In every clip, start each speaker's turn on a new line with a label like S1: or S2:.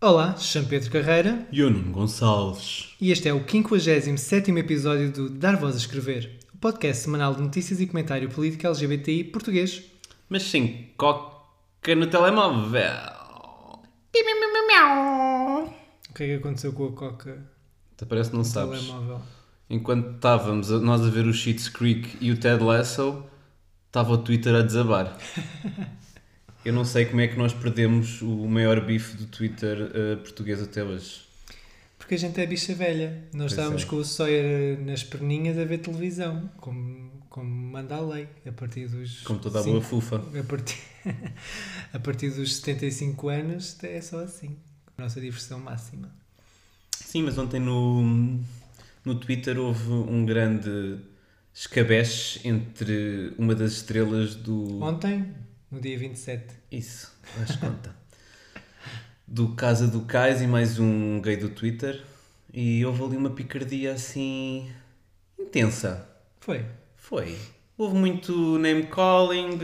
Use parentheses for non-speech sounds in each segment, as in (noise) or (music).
S1: Olá, chamo Pedro Carreira
S2: E o Nuno Gonçalves.
S1: e este é o 57 episódio do Dar Voz a Escrever, o podcast semanal de notícias e comentário político LGBTI português.
S2: Mas sem coca no telemóvel.
S1: O que é que aconteceu com a Coca
S2: Até parece que não
S1: no
S2: sabes.
S1: telemóvel?
S2: Enquanto estávamos a- nós a ver o Sheets Creek e o Ted Lasso, estava o Twitter a desabar. (laughs) Eu não sei como é que nós perdemos o maior bife do Twitter eh, português até hoje.
S1: Porque a gente é bicha velha. Nós
S2: Pois
S1: estávamos
S2: é.
S1: com o Sawyer nas perninhas a ver televisão, como, como manda a lei, a partir dos...
S2: Como toda a boa fufa.
S1: A partir, (laughs) a partir dos 75 anos é só assim. Nossa diversão máxima.
S2: Sim, mas ontem no, no Twitter houve um grande escabeche entre uma das estrelas do.
S1: Ontem, no dia 27,
S2: Isso, faz conta. do Casa do Cais e mais um gay do Twitter. E houve ali uma picardia assim. intensa.
S1: foi.
S2: Foi. Houve muito name calling,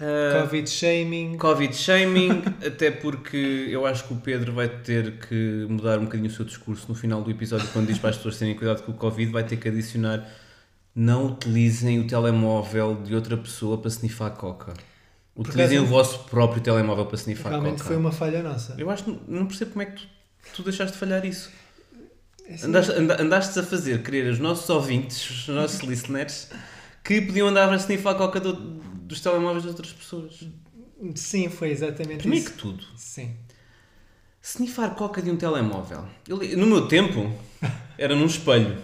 S2: eh,
S1: Covid shaming.
S2: Covid shaming, (laughs) até porque eu acho que o Pedro vai ter que mudar um bocadinho o seu discurso no final do episódio, quando diz para as pessoas terem cuidado com o Covid, vai ter que adicionar não utilizem o telemóvel de outra pessoa para snifar coca. Utilizem o vosso próprio telemóvel para snifar
S1: Realmente
S2: coca.
S1: foi uma falha nossa.
S2: Eu acho que não percebo como é que tu, tu deixaste de falhar isso.
S1: É assim,
S2: Andaste, anda- andaste a fazer querer os nossos ouvintes, os nossos listeners, que podiam andar a snifar coca do- dos telemóveis de outras pessoas.
S1: Sim, foi exatamente
S2: Primeiro
S1: isso.
S2: que tudo,
S1: Sim.
S2: snifar coca de um telemóvel. Eu no meu tempo, (laughs) era num espelho,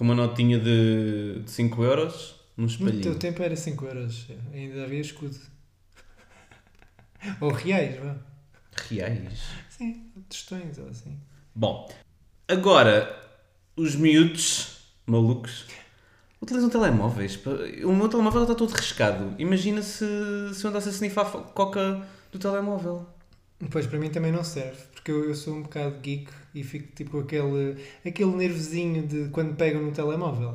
S2: com uma notinha de 5 euros, num
S1: No teu
S2: espelhinho.
S1: tempo era 5 euros. Ainda havia escudo. Ou reais, vá.
S2: Reais.
S1: Sim, tostões ou assim.
S2: Bom, agora, os miúdos malucos utilizam telemóveis. O meu telemóvel está todo riscado. Imagina se, se eu andasse a snifar coca do telemóvel.
S1: Pois para mim também não serve, porque eu, eu sou um bocado geek e fico tipo aquele, aquele nervosinho de quando pegam no telemóvel.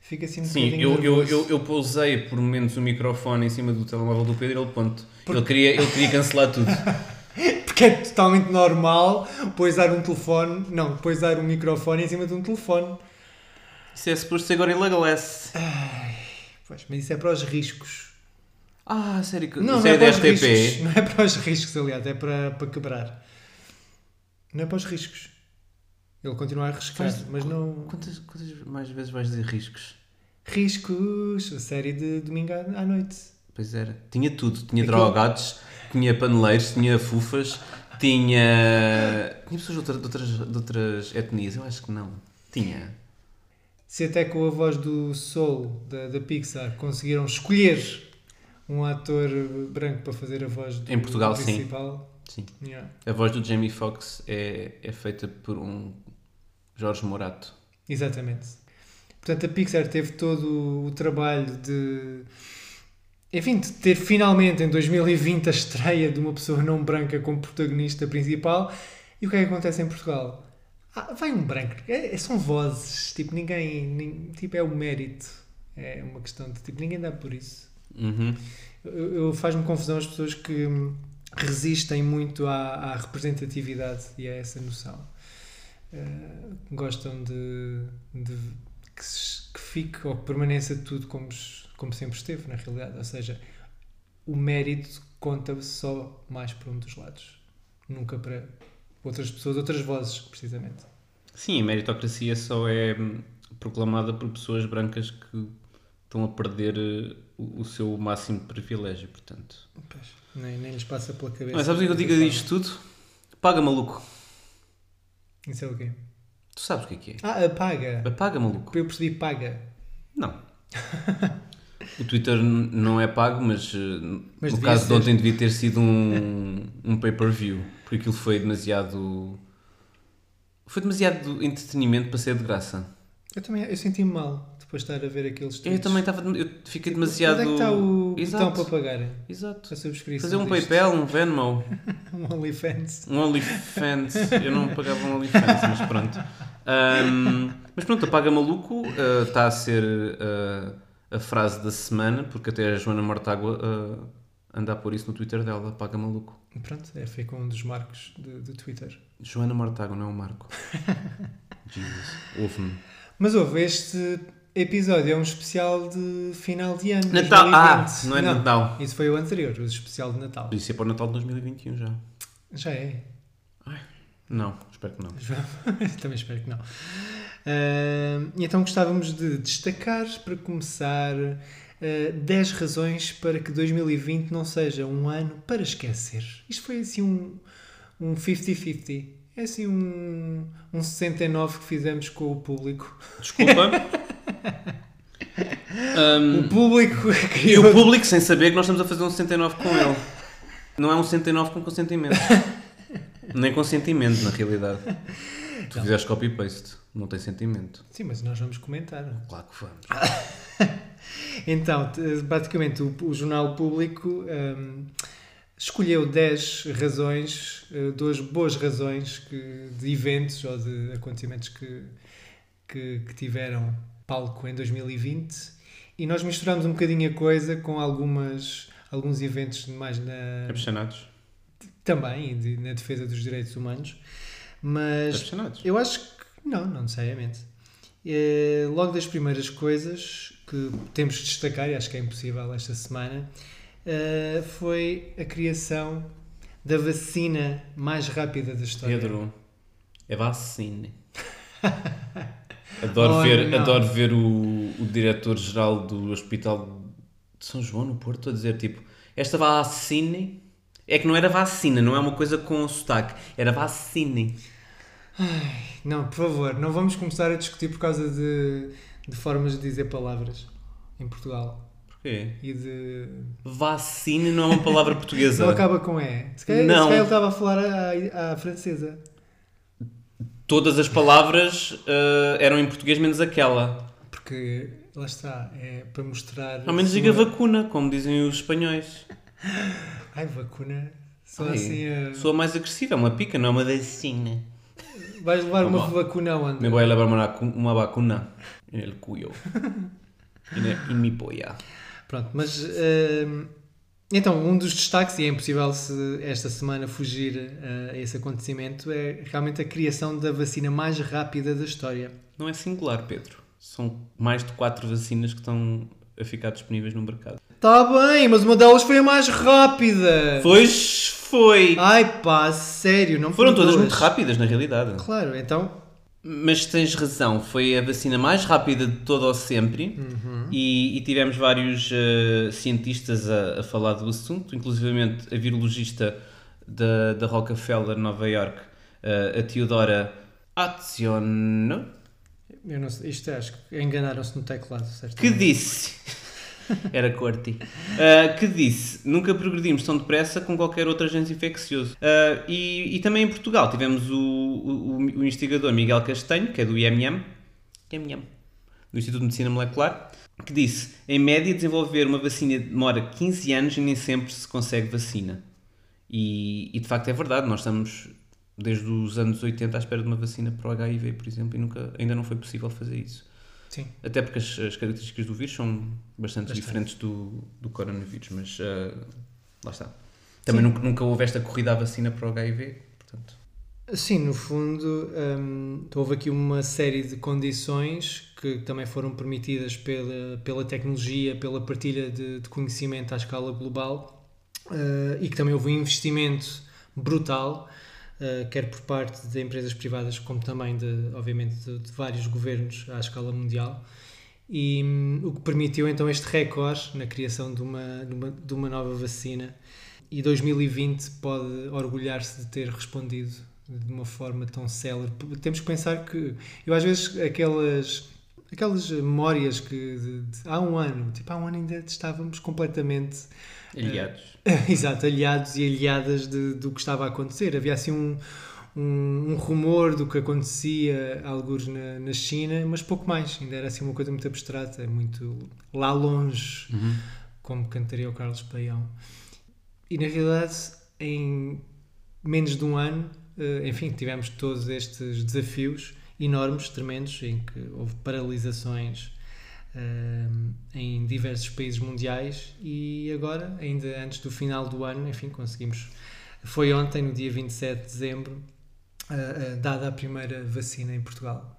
S1: Fica assim um
S2: Uhum. Sim,
S1: bocadinho
S2: eu, eu,
S1: nervoso.
S2: eu, eu pousei por momentos o microfone em cima do telemóvel do Pedro e ele, ponto. Ele, queria, ele queria cancelar tudo. (laughs)
S1: Porque é totalmente normal poisar um telefone, não, poisar um microfone em cima de um telefone.
S2: Isso é suposto ser Gorilla Glass.
S1: Pois, mas isso é para os riscos.
S2: Ah, sério que
S1: Não, é,
S2: é
S1: para os riscos. Não é para os riscos, aliás, é para, para quebrar. Não é para os riscos. Ele continua a arriscar,
S2: Faz-
S1: mas não.
S2: Quantas, quantas mais vezes vais dizer riscos?
S1: Riscos, a série de domingo à à noite.
S2: Pois era. Tinha tudo. Tinha drogados, tinha paneleiros, tinha fufas, tinha. Tinha pessoas de, outra- de outras, de outras etnias? Eu acho que não. Tinha.
S1: Se até com a voz do Soul da, da Pixar conseguiram escolher um ator branco para fazer a voz do,
S2: Em Portugal, sim.
S1: principal.
S2: Sim.
S1: Yeah.
S2: A voz do Jamie Foxx é, é feita por um Jorge Morato.
S1: Exatamente. Portanto, a Pixar teve todo o trabalho de. Enfim, de ter finalmente em 2020 a estreia de uma pessoa não branca como protagonista principal. E o que é que acontece em Portugal? Ah, vai um branco. É, é- são vozes. Tipo, ninguém. nin- tipo, é o mérito. É uma questão de. Tipo, ninguém dá por isso.
S2: Uhum.
S1: Eu, eu- faz-me confusão as pessoas que hum, resistem muito à, à representatividade e a essa noção. Eh, gostam de, de que, se- que fique ou que permaneça tudo como, como sempre esteve, na realidade. Ou seja, o mérito conta só mais para um dos lados, nunca para outras pessoas, outras vozes, precisamente.
S2: Sim, a meritocracia só é hum, proclamada por pessoas brancas que estão a perder eh, o, seu máximo de privilégio, portanto.
S1: Nem, nem lhes passa pela cabeça.
S2: Mas sabes o que eu digo disto tudo? Paga, maluco.
S1: Isso é o quê?
S2: Tu sabes o que é que é?
S1: Ah, paga.
S2: Paga, maluco.
S1: Eu percebi paga.
S2: Não. O Twitter não é pago, mas, eh,
S1: Mas
S2: no caso de
S1: ser.
S2: ontem devia ter sido um, um pay-per-view, porque aquilo foi demasiado. Foi demasiado entretenimento para ser de graça.
S1: Eu também eu senti-me mal depois de estar a ver aqueles
S2: Eu
S1: tweets.
S2: também estava. Eu fiquei demasiado.
S1: Onde é que está o
S2: Exato.
S1: botão para pagar
S2: Exato.
S1: a subscrição?
S2: Fazer um
S1: disto?
S2: PayPal, um Venmo, (laughs)
S1: Um OnlyFans.
S2: um OnlyFans. Eu não pagava um OnlyFans, mas pronto. Ahm, mas pronto, apaga maluco ah, está a ser ah, a frase da semana, porque até a Joana Mortágua ah, anda a pôr isso no Twitter dela, apaga maluco.
S1: Pronto, é, foi com um dos marcos de- do Twitter.
S2: Joana Mortágua, não é o Marco. (laughs) Jesus, ouve-me.
S1: Mas houve, este episódio é um especial de final de ano.
S2: Natal, ah,
S1: 2020.
S2: não é Natal.
S1: Isso foi o anterior, o especial de Natal.
S2: Isso é para o Natal de 2021 já.
S1: Já é.
S2: Não, espero que não. (laughs)
S1: Também espero que não. Ah, e então gostávamos de destacar, para começar, ah, 10 razões para que 2020 não seja um ano para esquecer. Isto foi assim um um 50-50. É assim um, um 69 que fizemos com o público.
S2: Desculpa. (laughs) Ahm,
S1: O público (laughs)
S2: e o público sem saber que nós estamos a fazer um 69 com ele. Não é um 69 com consentimento. (laughs) Nem consentimento, na realidade. Tu fizeste copy-paste, não tem sentimento.
S1: Sim, mas nós vamos comentar.
S2: Claro que vamos. (laughs)
S1: Então, basicamente, o, o Jornal Público hum, escolheu 10 razões, eh, duas boas razões que, de eventos ou de acontecimentos que, que, que tiveram palco em 2020 e nós misturamos um bocadinho a coisa com algumas, alguns eventos mais na,
S2: Apaixonados.
S1: também de- na defesa dos direitos humanos, mas
S2: Apaixonados.
S1: eu acho que não, não necessariamente. Eh, logo das primeiras coisas que temos de destacar, e acho que é impossível esta semana, eh, foi a criação da vacina mais rápida da história.
S2: Pedro, é vacina. (laughs) Adoro
S1: Oh,
S2: ver,
S1: não.
S2: adoro ver o, o diretor-geral do Hospital de São João, no Porto, a dizer tipo: Esta vacina. É que não era vacina, não é uma coisa com sotaque, era vacina.
S1: Não, por favor, não vamos começar a discutir por causa de, de formas de dizer palavras em Portugal.
S2: Porquê?
S1: E de.
S2: Vacina não é uma palavra portuguesa.
S1: Não acaba com E. Se calhar,
S2: Não.
S1: se calhar ele estava a falar à, à francesa.
S2: Todas as palavras eh, eram em português, menos aquela.
S1: Porque lá está, é para mostrar.
S2: Ao menos
S1: a
S2: diga
S1: sua-
S2: vacuna, como dizem os espanhóis. (laughs)
S1: Ai, vacuna. Só
S2: Ai,
S1: assim. a-
S2: Sou mais agressiva, é uma pica, não é uma vacina.
S1: Vais levar uma
S2: Tá bom.
S1: vacuna onde?
S2: Me voy a levar uma, uma vacuna el cuyo. En mi polla.
S1: Pronto, mas. hum, então, um dos destaques, e é impossível se esta semana fugir uh, a esse acontecimento, é realmente a criação da vacina mais rápida da história.
S2: Não é singular, Pedro. São mais de quatro vacinas que estão a ficar disponíveis no mercado.
S1: Tá bem, mas uma delas foi a mais rápida!
S2: Pois foi!
S1: Ai pá, sério, não
S2: Foram
S1: foram
S2: todas muito rápidas, na realidade.
S1: Claro, então.
S2: Mas tens razão, foi a vacina mais rápida de todo ao sempre. E, e tivemos vários eh, cientistas a, a falar do assunto, inclusivamente a virologista da, da Rockefeller, Nova York, eh, a Teodora Aziono,
S1: Eu não sei, isto acho que enganaram-se no teclado, certo?
S2: que disse, (laughs) era corti, eh, que disse, nunca progredimos tão depressa com qualquer outro agente infeccioso. Eh, e, e também em Portugal tivemos o, o, o investigador Miguel Castanho, que é do IMM, IMM, do Instituto de Medicina Molecular, que disse, em média desenvolver uma vacina demora 15 anos e nem sempre se consegue vacina. E, e de facto é verdade, nós estamos desde os anos 80 à espera de uma vacina para o HIV, por exemplo, e nunca, ainda não foi possível fazer isso.
S1: Sim.
S2: Até porque as, as características do vírus são bastante,
S1: Bastante.
S2: diferentes do, do coronavírus, mas ah, lá está. Também nunca, nunca houve esta corrida à vacina para o HIV, portanto.
S1: Sim, no fundo, hum, houve aqui uma série de condições que também foram permitidas pela, pela tecnologia, pela partilha de, de conhecimento à escala global eh, e que também houve um investimento brutal, eh, quer por parte de empresas privadas, como também, de, obviamente, de, de vários governos à escala mundial. E hum, o que permitiu então este recorde na criação de uma, de uma, de uma nova vacina. E 2020 pode orgulhar-se de ter respondido de uma forma tão célere. Temos que pensar que eu às vezes aquelas aquelas memórias que de- de- há um ano, tipo, há um ano ainda estávamos completamente
S2: Aliados. (coughs)
S1: Exato, aliados e aliadas de- do que estava a acontecer. Havia assim um, um, um rumor do que acontecia, alguns na, na China, mas pouco mais. Ainda era assim uma coisa muito abstrata, muito lá longe,
S2: Uhum.
S1: como cantaria o Carlos Paião. E na realidade, em menos de um ano, eh, enfim, tivemos todos estes desafios enormes, tremendos, em que houve paralisações eh, em diversos países mundiais e agora, ainda antes do final do ano, enfim, conseguimos. Foi ontem, no dia 27 de dezembro, dada a primeira vacina em Portugal,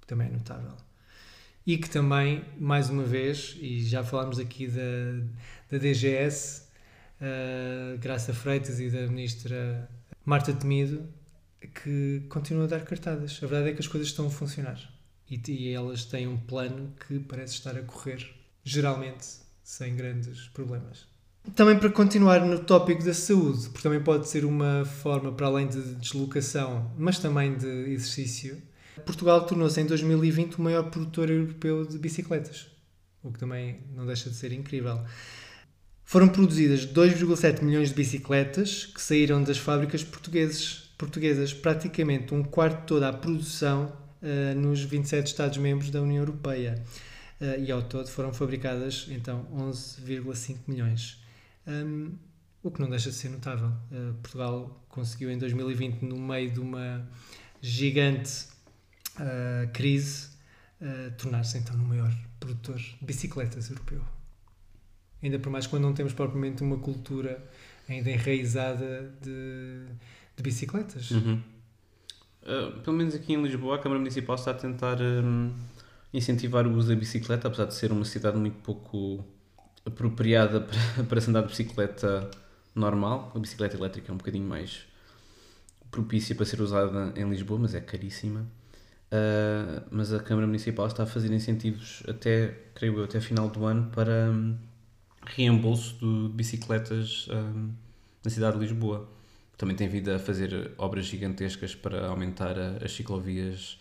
S1: que também é notável. E que também, mais uma vez, e já falámos aqui da, da DGS, uh, Graça Freitas e da ministra Marta Temido, que continuam a dar cartadas. A verdade é que as coisas estão a funcionar. E, e elas têm um plano que parece estar a correr, geralmente, sem grandes problemas. Também para continuar no tópico da saúde, porque também pode ser uma forma, para além de deslocação, mas também de exercício, Portugal tornou-se em 2020 o maior produtor europeu de bicicletas, o que também não deixa de ser incrível. Foram produzidas 2,7 milhões de bicicletas que saíram das fábricas portugueses, portuguesas, praticamente um quarto de toda a produção uh, nos 27 Estados-membros da União Europeia. Uh, e ao todo foram fabricadas então 11,5 milhões. Um, o que não deixa de ser notável. Uh, Portugal conseguiu em 2020, no meio de uma gigante uh, crise, uh, tornar-se então no maior produtor de bicicletas europeu. Ainda por mais quando não temos propriamente uma cultura ainda enraizada de, de bicicletas.
S2: Uhum. Uh, pelo menos aqui em Lisboa, a Câmara Municipal está a tentar um, incentivar o uso da bicicleta, apesar de ser uma cidade muito pouco apropriada (laughs) para, para se andar de bicicleta normal. A bicicleta elétrica é um bocadinho mais propícia para ser usada em Lisboa, mas é caríssima. Uh, mas a Câmara Municipal está a fazer incentivos até, creio eu, até final do ano para um, reembolso de bicicletas um, na cidade de Lisboa. Também tem vindo a fazer obras gigantescas para aumentar a, as ciclovias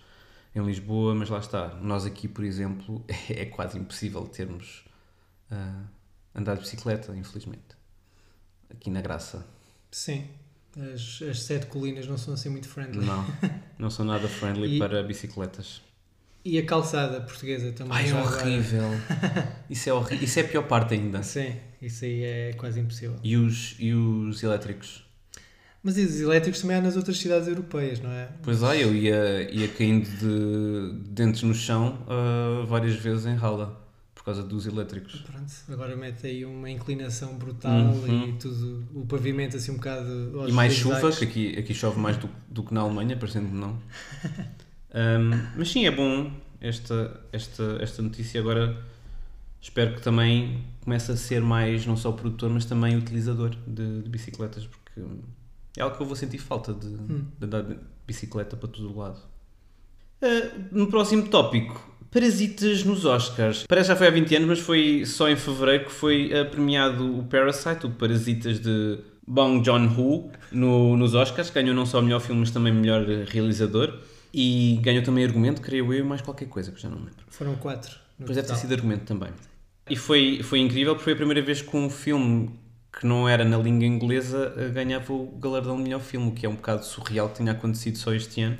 S2: em Lisboa, mas lá está. Nós aqui, por exemplo, (laughs) é quase impossível termos uh, andar de bicicleta, infelizmente. Aqui na Graça.
S1: Sim, as, as sete colinas não são assim muito friendly.
S2: Não, (laughs) não são nada friendly
S1: E-
S2: para bicicletas.
S1: E a calçada portuguesa também.
S2: Ai, é horrível. (laughs) Isso é horrível. Isso é a pior parte ainda.
S1: Sim, isso aí é quase impossível.
S2: E os, e os elétricos?
S1: Mas e os elétricos também há nas outras cidades europeias, não é?
S2: Pois é, eu ia, ia caindo de dentes no chão ah, várias vezes em rala por causa dos elétricos.
S1: Pronto, agora mete aí uma inclinação brutal
S2: Uhum.
S1: e tudo, o pavimento assim um bocado.
S2: E mais chuva, que aqui, aqui chove mais do, do que na Alemanha, parecendo que não. (laughs) Ahm, mas sim, é bom esta, esta, esta notícia. Agora espero que também comece a ser mais, não só produtor, mas também utilizador de, de bicicletas, porque é algo que eu vou sentir falta de, de andar de bicicleta para todo o lado. Ah, no próximo tópico, Parasitas nos Oscars. Parece que já foi há 20 anos, mas foi só em fevereiro que foi ah, premiado o Parasite, o Parasitas de Bong Joon-ho, no, nos Oscars. Ganhou não só o melhor filme, mas também o melhor realizador. E ganhou também argumento, creio eu, mais qualquer coisa, que já não me lembro.
S1: Foram quatro.
S2: Pois deve ter sido argumento também. E foi, foi incrível porque foi a primeira vez que um filme que não era na língua inglesa eh, ganhava o galardão de melhor filme, o que é um bocado surreal que tenha acontecido só este ano.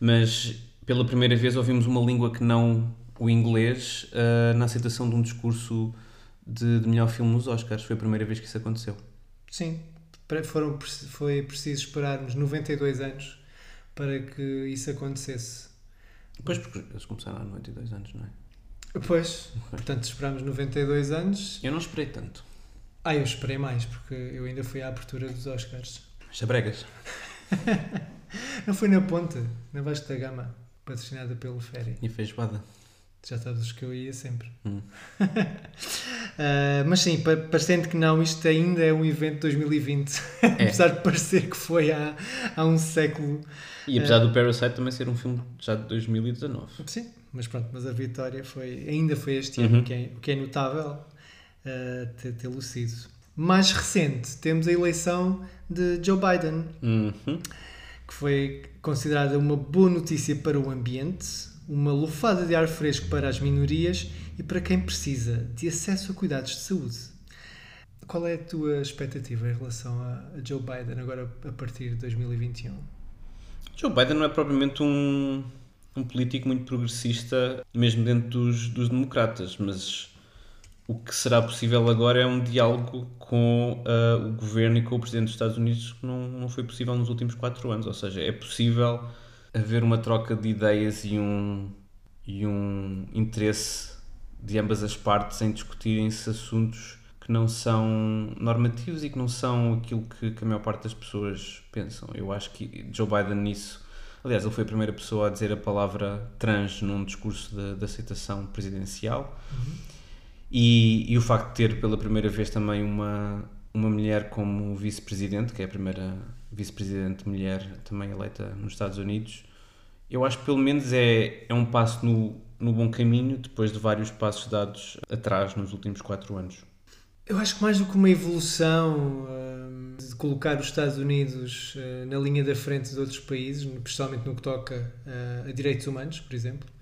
S2: Mas pela primeira vez ouvimos uma língua que não o inglês eh, na aceitação de um discurso de, de melhor filme nos Oscars. Foi a primeira vez que isso aconteceu.
S1: Sim, foram, foi preciso esperarmos 92 anos para que isso acontecesse.
S2: Depois porque eles começaram há 92 anos, não é?
S1: Pois, portanto, esperámos 92 anos.
S2: Eu não esperei tanto.
S1: Ah, eu esperei mais, porque eu ainda fui à abertura dos Oscars.
S2: Chabregas. (laughs)
S1: Não foi na Ponte, na Vasco da Gama, patrocinada pelo Ferry.
S2: E feijoada.
S1: Já sabes que eu ia sempre.
S2: Hum. (laughs)
S1: Ah, mas sim, pa- parecendo que não, isto ainda é um evento de 2020. (laughs) Apesar de parecer que foi há, há um século.
S2: E apesar do Parasite também ser um filme já de 2019.
S1: Sim, mas pronto, mas a vitória foi, ainda foi este
S2: Uhum.
S1: ano, o que é, o que é notável ah, ter- tê-lo sido. Mais recente, temos a eleição de Joe Biden,
S2: Uhum.
S1: que foi considerada uma boa notícia para o ambiente, uma lufada de ar fresco para as minorias e para quem precisa de acesso a cuidados de saúde. Qual é a tua expectativa em relação a Joe Biden agora a partir de 2021?
S2: Joe Biden não é propriamente um, um político muito progressista, mesmo dentro dos, dos democratas, mas o que será possível agora é um diálogo com uh, o governo e com o presidente dos Estados Unidos que não, não foi possível nos últimos quatro anos. Ou seja, é possível haver uma troca de ideias e um, e um interesse de ambas as partes em discutirem-se assuntos que não são normativos e que não são aquilo que, que, a maior parte das pessoas pensam. Eu acho que Joe Biden nisso. Aliás, ele foi a primeira pessoa a dizer a palavra trans num discurso de aceitação presidencial. Uhum e, e, o facto de ter pela primeira vez também uma, uma mulher como vice-presidente, que é a primeira vice-presidente mulher também eleita nos Estados Unidos, eu acho que pelo menos é, é um passo no, no bom caminho depois de vários passos dados atrás nos últimos quatro anos.
S1: Eu acho que mais do que uma evolução uh, de colocar os Estados Unidos uh, na linha da frente de outros países, especialmente no que toca uh, a direitos humanos, por exemplo, eh,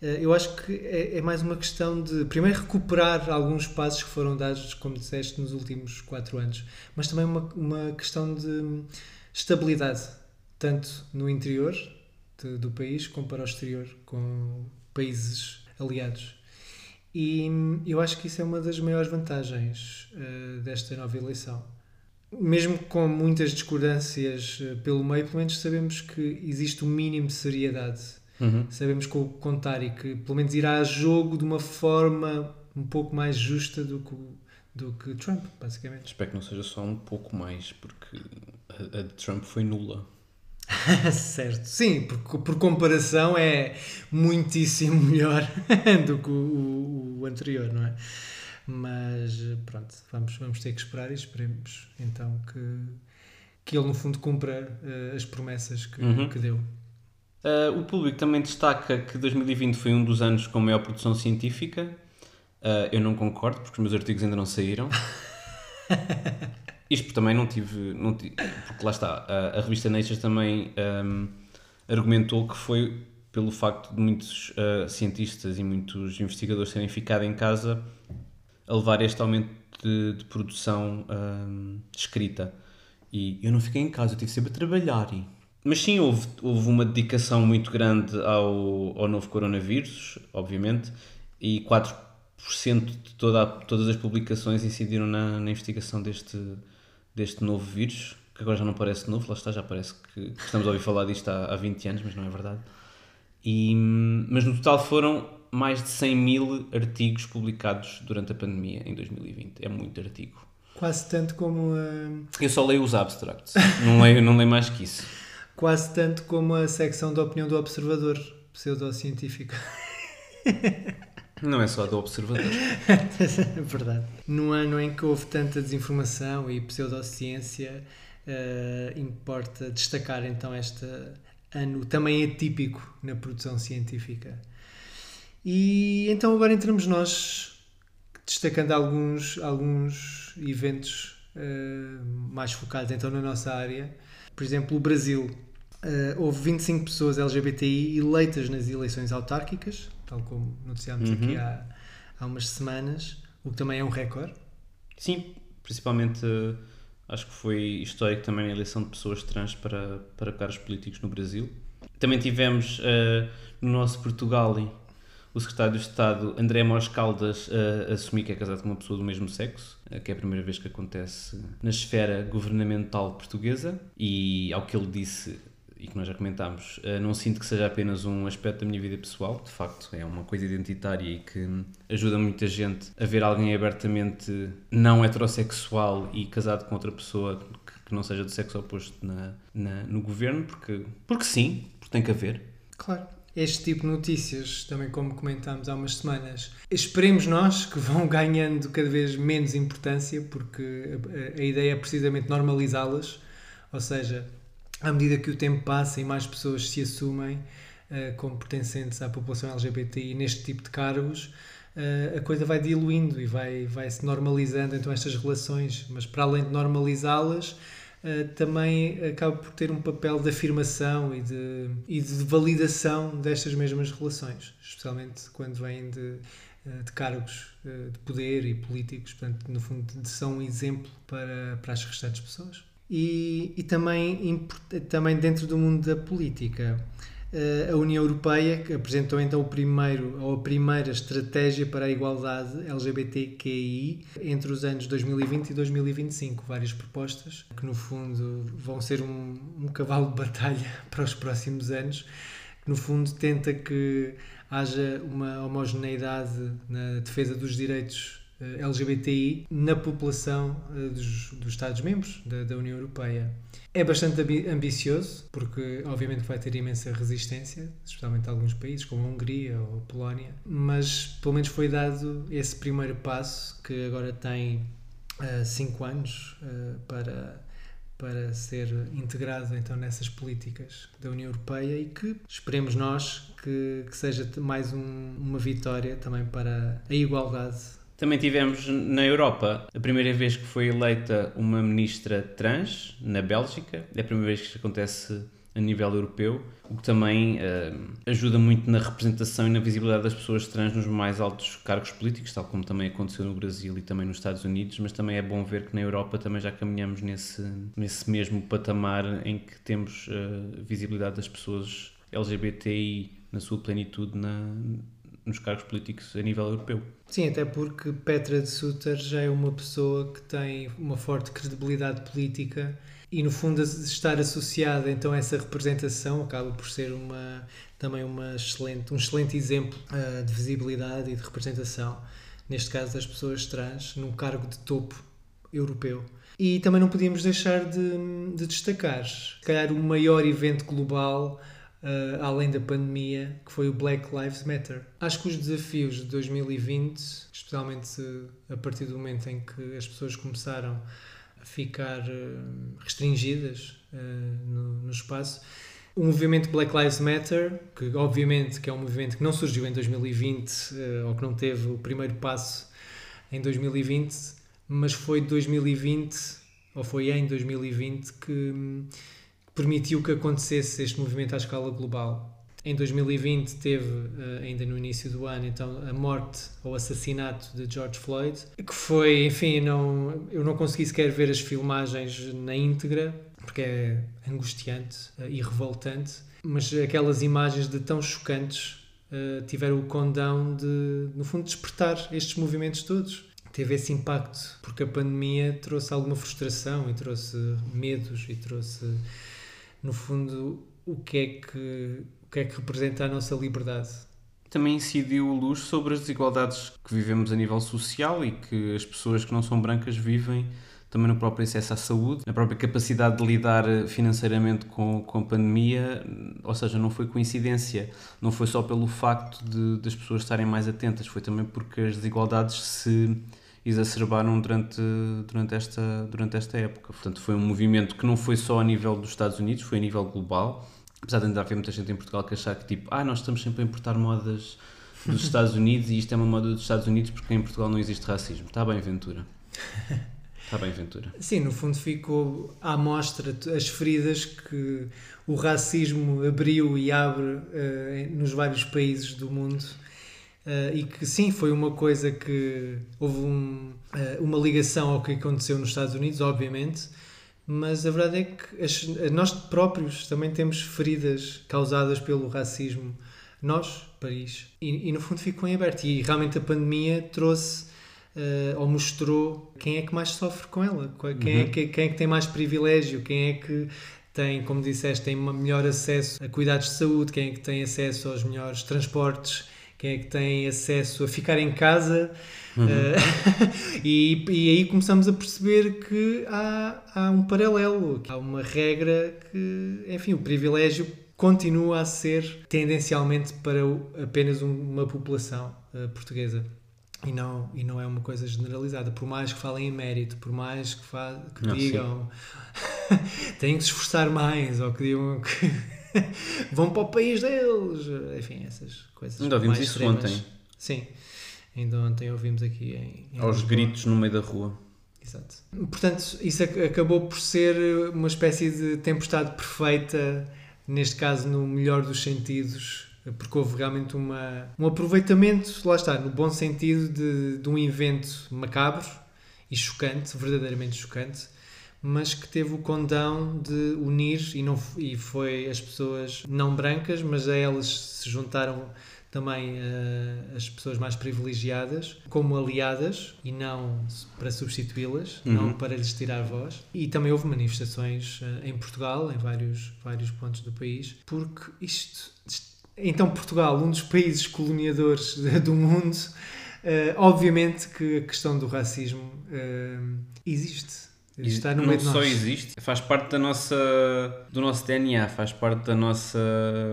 S1: eu acho que é, é, mais uma questão de, primeiro, recuperar alguns passos que foram dados, como disseste, nos últimos quatro anos, mas também uma, uma questão de estabilidade, tanto no interior de, do país como para o exterior, com países aliados. E eu acho que isso é uma das maiores vantagens uh, desta nova eleição. Mesmo com muitas discordâncias uh, pelo meio, pelo menos sabemos que existe um mínimo de seriedade Uhum. Sabemos que contar e que pelo menos irá a jogo de uma forma um pouco mais justa do que, do que Trump, basicamente.
S2: Espero que não seja só um pouco mais, porque a, a de Trump foi nula. (laughs)
S1: certo, sim, porque por comparação é muitíssimo melhor (laughs) do que o, o, o, anterior, não é? Mas pronto, vamos, vamos ter que esperar e esperemos então que, que ele no fundo cumpra uh, as promessas que, uhum. que deu.
S2: Uh, o público também destaca que 2020 foi um dos anos com maior produção científica. Uh, eu não concordo, porque os meus artigos ainda não saíram. (laughs) Isto também não tive, não tive. Porque lá está, a, a revista Nature também um, argumentou que foi pelo facto de muitos uh, cientistas e muitos investigadores terem ficado em casa a levar este aumento de, de produção um, escrita. E eu não fiquei em casa, eu estive sempre a trabalhar. E mas sim, houve, houve uma dedicação muito grande ao, ao novo coronavírus, obviamente, e 4% de toda a, todas as publicações incidiram na, na investigação deste, deste novo vírus, que agora já não parece novo, lá está, já parece que, que estamos a ouvir falar disto há, há 20 anos, mas não é verdade. E, mas no total foram mais de 100 mil artigos publicados durante a pandemia em 2020. É muito artigo.
S1: Quase tanto como. Uh...
S2: Eu só leio os abstracts, não leio, não leio mais que isso
S1: quase tanto como a secção da opinião do observador pseudocientífico.
S2: Não é só do observador. (laughs)
S1: é verdade. No ano em que houve tanta desinformação e pseudociência, uh, importa destacar então este ano também atípico na produção científica. E então agora entramos nós, destacando alguns, alguns eventos uh, mais focados então na nossa área. Por exemplo, o Brasil Uh, houve 25 pessoas LGBTI eleitas nas eleições autárquicas, tal como noticiámos uhum. aqui há, há umas semanas, o que também é um recorde.
S2: Sim, principalmente uh, acho que foi histórico também a eleição de pessoas trans para, para cargos políticos no Brasil. Também tivemos uh, no nosso Portugal o secretário de Estado André Mós Caldas uh, assumir que é casado com uma pessoa do mesmo sexo, uh, que é a primeira vez que acontece na esfera governamental portuguesa, e ao que ele disse, e que nós já comentámos, eh, não sinto que seja apenas um aspecto da minha vida pessoal, de facto é uma coisa identitária e que ajuda muita gente a ver alguém abertamente não heterossexual e casado com outra pessoa que não seja do sexo oposto na, na, no governo, porque, porque sim, porque tem que haver.
S1: Claro. Este tipo de notícias, também como comentámos há umas semanas, esperemos nós que vão (laughs) ganhando cada vez menos importância, porque a, a ideia é precisamente normalizá-las, ou seja, à medida que o tempo passa e mais pessoas se assumem uh, como pertencentes à população LGBTI neste tipo de cargos, uh, a coisa vai diluindo e vai, vai se normalizando então estas relações, mas para além de normalizá-las, uh, também acaba por ter um papel de afirmação e de, e de validação destas mesmas relações, especialmente quando vêm de, de cargos de poder e políticos, portanto, no fundo, são um exemplo para, para as restantes pessoas. E, e também, também dentro do mundo da política. Eh, a União Europeia apresentou então o primeiro ou a primeira estratégia para a igualdade LGBTQI entre os anos 2020 e 2025, várias propostas que no fundo vão ser um, um cavalo de batalha (laughs) para os próximos anos, no fundo tenta que haja uma homogeneidade na defesa dos direitos LGBTI na população eh, dos, dos Estados-membros da, da União Europeia. É bastante ambicioso, porque obviamente vai ter imensa resistência, especialmente alguns países, como a Hungria ou a Polónia, mas pelo menos foi dado esse primeiro passo, que agora tem 5 uh, anos uh, para, para ser integrado então nessas políticas da União Europeia e que esperemos nós que, que seja mais um, uma vitória também para a igualdade
S2: também tivemos na Europa a primeira vez que foi eleita uma ministra trans, na Bélgica. É a primeira vez que isto acontece a nível europeu, o que também uh, ajuda muito na representação e na visibilidade das pessoas trans nos mais altos cargos políticos, tal como também aconteceu no Brasil e também nos Estados Unidos, mas também é bom ver que na Europa também já caminhamos nesse, nesse mesmo patamar em que temos uh, visibilidade das pessoas LGBTI na sua plenitude na, nos cargos políticos a nível europeu.
S1: Sim, até porque Petra de Sutter já é uma pessoa que tem uma forte credibilidade política e no fundo estar associada então a essa representação acaba por ser uma também uma excelente um excelente exemplo uh, de visibilidade e de representação neste caso das pessoas trans num cargo de topo europeu e também não podíamos deixar de, de destacar se calhar o maior evento global uh, além da pandemia, que foi o Black Lives Matter. Acho que os desafios de 2020, especialmente a partir do momento em que as pessoas começaram a ficar uh, restringidas uh, no, no espaço, o movimento Black Lives Matter, que obviamente que é um movimento que não surgiu em 2020 ou que não teve o primeiro passo em 2020, mas foi 2020 ou foi em 2020 que permitiu que acontecesse este movimento à escala global. Em 2020 teve, eh, ainda no início do ano, então a morte ou assassinato de George Floyd, que foi, enfim, não, eu não consegui sequer ver as filmagens na íntegra, porque é angustiante eh, e revoltante, mas aquelas imagens de tão chocantes uh, tiveram o condão de, no fundo, despertar estes movimentos todos. Teve esse impacto, porque a pandemia trouxe alguma frustração e trouxe medos e trouxe no fundo, o que é que, o que, é que representa a nossa liberdade.
S2: Também incidiu luz sobre as desigualdades que vivemos a nível social e que as pessoas que não são brancas vivem também no próprio acesso à saúde, na própria capacidade de lidar financeiramente com, com a pandemia, ou seja, não foi coincidência, não foi só pelo facto de, das pessoas estarem mais atentas, foi também porque as desigualdades se exacerbaram durante, durante, esta, durante esta época. Portanto, foi um movimento que não foi só a nível dos Estados Unidos, foi a nível global. Apesar de ainda haver muita gente em Portugal que achar que, tipo, ah, nós estamos sempre a importar modas dos (laughs) Estados Unidos e isto é uma moda dos Estados Unidos porque em Portugal não existe racismo. Está bem, Ventura. Está (laughs) bem, Ventura.
S1: Sim, no fundo ficou à mostra as feridas que o racismo abriu e abre uh, nos vários países do mundo Uh, e que sim, foi uma coisa que houve um, uh, uma ligação ao que aconteceu nos Estados Unidos, obviamente, mas a verdade é que as, nós próprios também temos feridas causadas pelo racismo, nós, Paris, e, e no fundo ficou em aberto. E realmente a pandemia trouxe uh, ou mostrou quem é que mais sofre com ela, quem, é uhum. é que, quem é que tem mais privilégio, quem é que tem, como disseste, tem melhor acesso a cuidados de saúde, quem é que tem acesso aos melhores transportes quem é que tem acesso a ficar em casa. Uhum. Uh, (laughs) e, e aí começamos a perceber que há, há um paralelo, há uma regra que, enfim, o privilégio continua a ser tendencialmente para apenas uma população uh, portuguesa. E não, e não é uma coisa generalizada, por mais que falem em mérito, por mais que, que não, digam (laughs) têm que se esforçar mais, ou que digam que (laughs) vão para o país deles. Enfim, essas coisas.
S2: Ainda ouvimos isso
S1: extremas.
S2: ontem.
S1: Sim, ainda ontem ouvimos aqui em. em
S2: Aos Lisboa. gritos no meio da rua.
S1: Exato. Portanto, isso ac- acabou por ser uma espécie de tempestade perfeita, neste caso no melhor dos sentidos, porque houve realmente uma, um aproveitamento, lá está, no bom sentido de, de um evento macabro e chocante, verdadeiramente chocante, mas que teve o condão de unir e, não, e foi as pessoas não brancas, mas a elas se juntaram também eh, as pessoas mais privilegiadas como aliadas e não para substituí-las,
S2: Uhum.
S1: não para lhes tirar voz. E também houve manifestações eh, em Portugal, em vários, vários pontos do país, porque isto, Então, Portugal, um dos países coloniadores (laughs) do mundo, eh, obviamente que a questão do racismo existe. Está no
S2: não
S1: meio de
S2: só existe, faz parte da nossa, do nosso DNA, faz parte da nossa,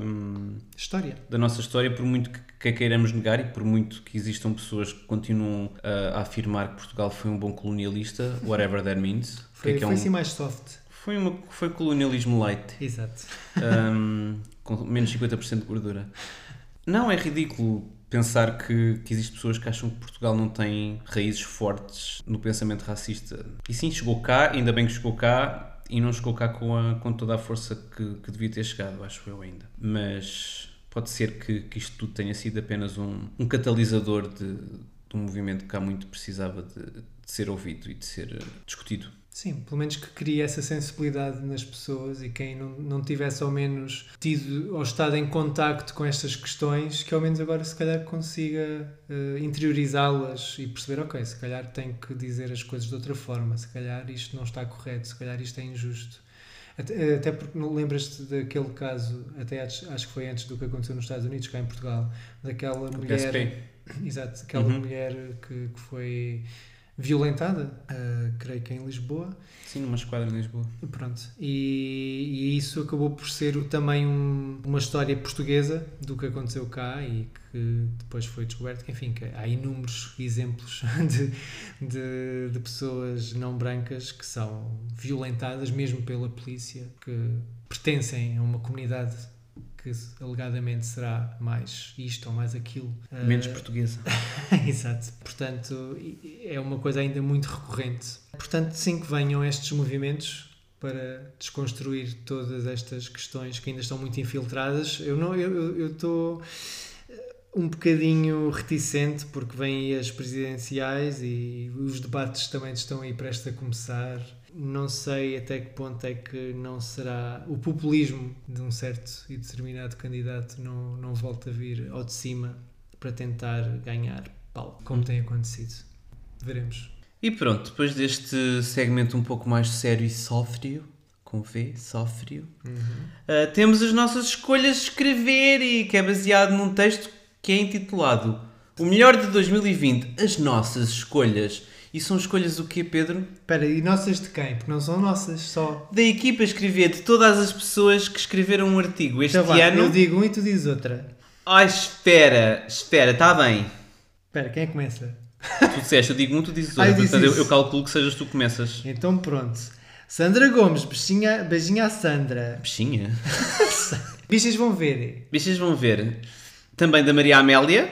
S2: hum,
S1: História.
S2: da nossa história, por muito que, que a queiramos negar e por muito que existam pessoas que continuam a, a afirmar que Portugal foi um bom colonialista, whatever that means. que (laughs)
S1: Foi,
S2: é que é
S1: foi
S2: um-
S1: assim mais soft.
S2: foi, uma, foi colonialismo light.
S1: Exato.
S2: um, com menos 50% de gordura. Não, é ridículo pensar que, que existem pessoas que acham que Portugal não tem raízes fortes no pensamento racista. E sim, chegou cá, ainda bem que chegou cá, e não chegou cá com, a, com toda a força que, que devia ter chegado, acho eu ainda. Mas pode ser que, que isto tudo tenha sido apenas um, um catalisador de, de um movimento que há muito precisava de, de ser ouvido e de ser eh, discutido.
S1: Sim, pelo menos que crie essa sensibilidade nas pessoas e quem não, não tivesse ao menos tido ou estado em contacto com estas questões, que ao menos agora se calhar consiga eh, interiorizá-las e perceber, ok, se calhar tenho que dizer as coisas de outra forma, se calhar isto não está correto, se calhar isto é injusto. Até, até porque não lembras-te daquele caso, até acho, acho que foi antes do que aconteceu nos Estados Unidos, cá em Portugal, daquela
S2: O
S1: mulher.
S2: PSP. (coughs)
S1: Exato, aquela
S2: Uhum.
S1: mulher que, que foi violentada, ah, creio que em Lisboa.
S2: Sim, numa esquadra em Lisboa.
S1: Pronto, e, e isso acabou por ser também um- uma história portuguesa do que aconteceu cá e que depois foi descoberto que, enfim, que há inúmeros exemplos (laughs) de, de, de pessoas não brancas que são violentadas mesmo pela polícia, que pertencem a uma comunidade que alegadamente será mais isto ou mais aquilo.
S2: Menos
S1: Ah,
S2: portuguesa. (laughs)
S1: Exato. Portanto, é uma coisa ainda muito recorrente. Portanto, sim que venham estes movimentos para desconstruir todas estas questões que ainda estão muito infiltradas. Eu não, eu estou eh, um bocadinho reticente porque vêm aí as presidenciais e os debates também estão aí prestes a começar. Não sei até que ponto é que não será o populismo de um certo e determinado candidato não, não volta a vir ao de cima para tentar ganhar palco, como tem acontecido. Veremos.
S2: E pronto, depois deste segmento um pouco mais sério e sófrio, com V, sófrio, ah, temos as nossas escolhas de escrever e que é baseado num texto que é intitulado O melhor de 2020, as nossas escolhas. E são escolhas o quê, Pedro?
S1: Espera, e nossas de quem? Porque não são nossas só.
S2: Da equipa escrever de todas as pessoas que escreveram um artigo este
S1: Então vá,
S2: ano.
S1: eu digo um e tu dizes outra.
S2: Ai, espera, espera, está bem.
S1: Espera, quem é que começa?
S2: Tu disseste, eu digo um, tu dizes
S1: eu disse
S2: Portanto, eu, eu calculo que sejas tu que começas.
S1: Então pronto. Sandra Gomes, beijinha, beijinho à Sandra.
S2: Bichinha. (laughs)
S1: Bichas vão ver.
S2: Bichas vão ver. Também da Maria Amélia,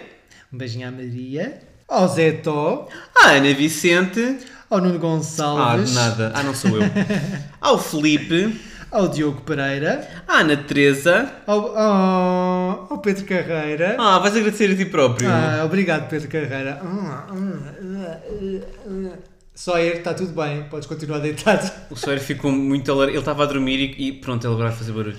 S1: Um beijinho à Maria. Ao Zé Tó.
S2: a Ana Vicente.
S1: Ao Nuno
S2: Ah,
S1: Gonçalves.
S2: de nada. Ah, não sou eu. (laughs) Ao Felipe,
S1: Ao Diogo Pereira.
S2: à Ana Teresa.
S1: Ao, ao, ao Pedro Carreira.
S2: Ah, vais agradecer a ti próprio.
S1: Ah, obrigado, Pedro Carreira. Sawyer, está tudo bem, podes continuar deitado.
S2: O Sawyer ficou muito alar... Ele estava a dormir e, e pronto, ele agora vai fazer barulho.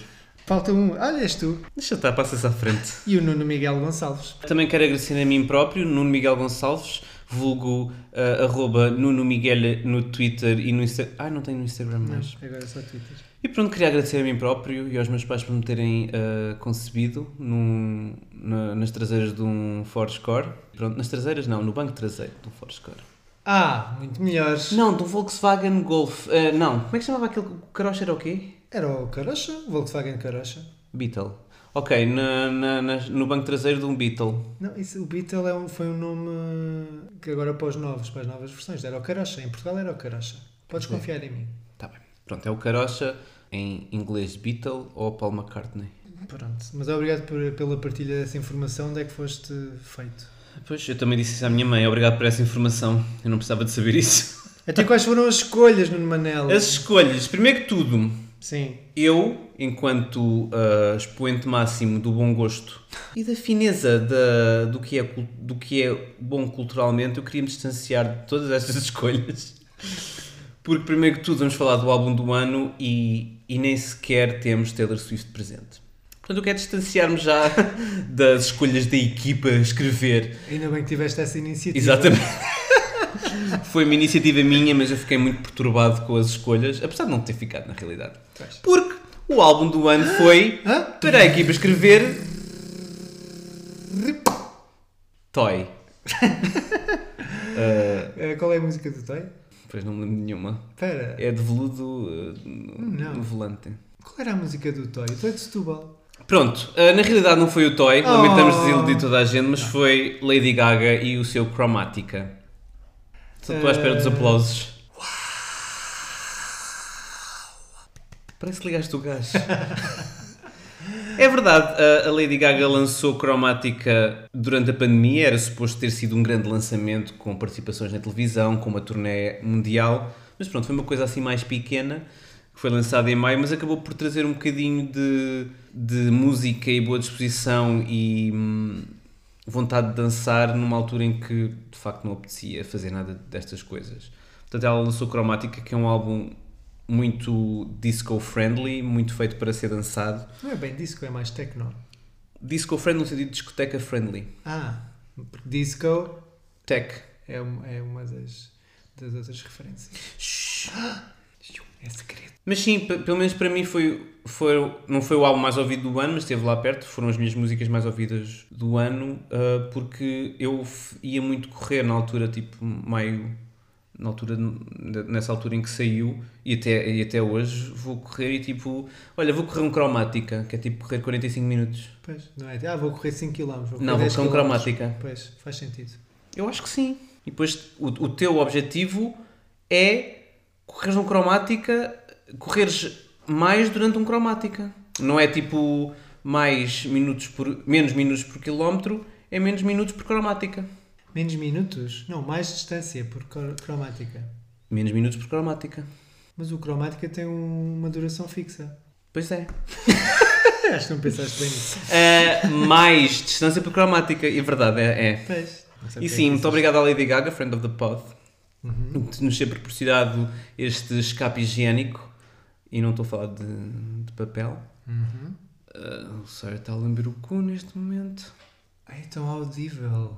S1: Falta um. Olha, és tu.
S2: Deixa estar, passa-se à frente.
S1: E o Nuno Miguel Gonçalves.
S2: Também quero agradecer a mim próprio, Nuno Miguel Gonçalves, vulgo ah, arroba Nuno Miguel no Twitter e no Instagram. Ah, não tenho no Instagram
S1: Não,
S2: mais.
S1: agora é só Twitter.
S2: E pronto, queria agradecer a mim próprio e aos meus pais por me terem ah, concebido num- na- nas traseiras de um Fourscore. Pronto, nas traseiras não, no banco traseiro de um Fourscore.
S1: Ah, muito melhores.
S2: Não, do Volkswagen Golf. Ah, não, como é que se chamava aquele? O carocha era o quê?
S1: Era o Carocha, Volkswagen Carocha.
S2: Beetle. Ok, na- na- nas- no banco traseiro de um Beetle.
S1: Não, isso, o Beetle é um- foi um nome que agora para os novos, para as novas versões, era o Carocha. Em Portugal era o Carocha. Podes
S2: Sim.
S1: confiar em mim.
S2: Tá bem. Pronto, é o carocha em inglês Beetle ou Paul McCartney.
S1: Pronto, mas obrigado por- pela partilha dessa informação. Onde é que foste feito?
S2: Pois, eu também disse isso à minha mãe. Obrigado por essa informação. Eu não precisava de saber isso.
S1: Até quais foram as escolhas, Nuno Manela?
S2: As escolhas, primeiro que tudo,
S1: Sim.
S2: eu, enquanto ah, expoente máximo do bom gosto e da fineza da, do, que é, do que é bom culturalmente, eu queria me distanciar de todas estas (laughs) escolhas. Porque, primeiro que tudo, vamos falar do álbum do ano e, e nem sequer temos Taylor Swift presente. Portanto, eu quero distanciar-me já (laughs) das escolhas da equipa a escrever.
S1: Ainda bem que tiveste essa iniciativa.
S2: Exatamente. (laughs) Foi uma iniciativa minha, mas eu fiquei muito perturbado com as escolhas, apesar de não ter ficado na realidade. Porque o álbum do ano foi
S1: Hã?
S2: para a equipa escrever Toy. (laughs)
S1: Eh, qual é a música do Toy?
S2: Pois não me lembro de nenhuma.
S1: Espera.
S2: É de veludo uh,
S1: Não.
S2: no volante.
S1: Qual era a música do Toy? O Toy de Setúbal.
S2: Pronto, uh, na realidade não foi o Toy,
S1: Oh.
S2: lamentamos desiludir toda a gente, mas foi Lady Gaga e o seu Chromatica. Só estou à espera dos
S1: Eh.
S2: aplausos. Parece que ligaste o gás. (laughs) É verdade, a- a Lady Gaga lançou Chromatica durante a pandemia, era suposto ter sido um grande lançamento com participações na televisão, com uma turnê mundial, mas pronto, foi uma coisa assim mais pequena, que foi lançada em maio, mas acabou por trazer um bocadinho de, de música e boa disposição e hum, vontade de dançar numa altura em que de facto não apetecia fazer nada destas coisas. Portanto, ela lançou Chromatica, que é um álbum muito disco friendly, muito feito para ser dançado.
S1: Não é bem disco, é mais techno.
S2: Disco friendly no sentido de discoteca friendly.
S1: Ah, porque disco
S2: Tech.
S1: é uma, é uma das, das outras referências. É segredo.
S2: Mas sim, pe- pelo menos para mim foi, foi, não foi o álbum mais ouvido do ano, mas esteve lá perto, foram as minhas músicas mais ouvidas do ano, ah, porque eu ia muito correr na altura, tipo, maio, na altura, nessa altura em que saiu, e até, e até hoje vou correr e tipo, olha, vou correr um cromática, que é tipo correr 45 minutos.
S1: Pois, não é? Ah, vou correr 5 km. Vou correr
S2: Não, vou
S1: 10
S2: correr um cromática.
S1: Pois, faz sentido.
S2: Eu acho que sim. E depois o, o teu objetivo é correres um cromática, correres mais durante um cromática. Não é tipo mais minutos por menos minutos por quilómetro, é menos minutos por cromática.
S1: Menos minutos? Não, mais distância por cro- cromática.
S2: Menos minutos por cromática.
S1: Mas o cromática tem um- uma duração fixa.
S2: Pois é. (laughs)
S1: Acho que não pensaste bem nisso.
S2: Ah, mais distância por cromática. E a verdade é. é.
S1: Pois.
S2: E
S1: é
S2: sim, muito obrigado à Lady Gaga, friend of the pod,
S1: Uhum.
S2: de nos ter proporcionado este escape higiênico. E não estou a falar de, de papel.
S1: Uhum.
S2: Uh, o Sawyer está a lamber o cu neste momento.
S1: Ai, tão audível.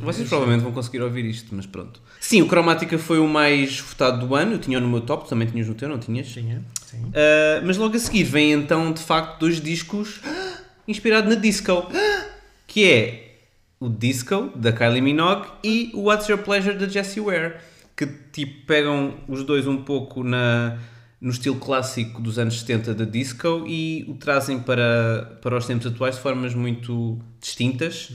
S2: Vocês provavelmente vão conseguir ouvir isto, mas pronto. Sim, o Chromatica foi o mais votado do ano. Eu tinha no meu top, tu também tinhas no teu, não tinhas?
S1: Tinha, sim.
S2: Uh, mas logo a seguir vem então, de facto, dois discos (gasps) inspirados na disco. Que é o Disco, da Kylie Minogue, e o What's Your Pleasure, da Jessie Ware. Que, tipo, pegam os dois um pouco na, no estilo clássico dos anos 70 da disco e o trazem para, para os tempos atuais de formas muito distintas.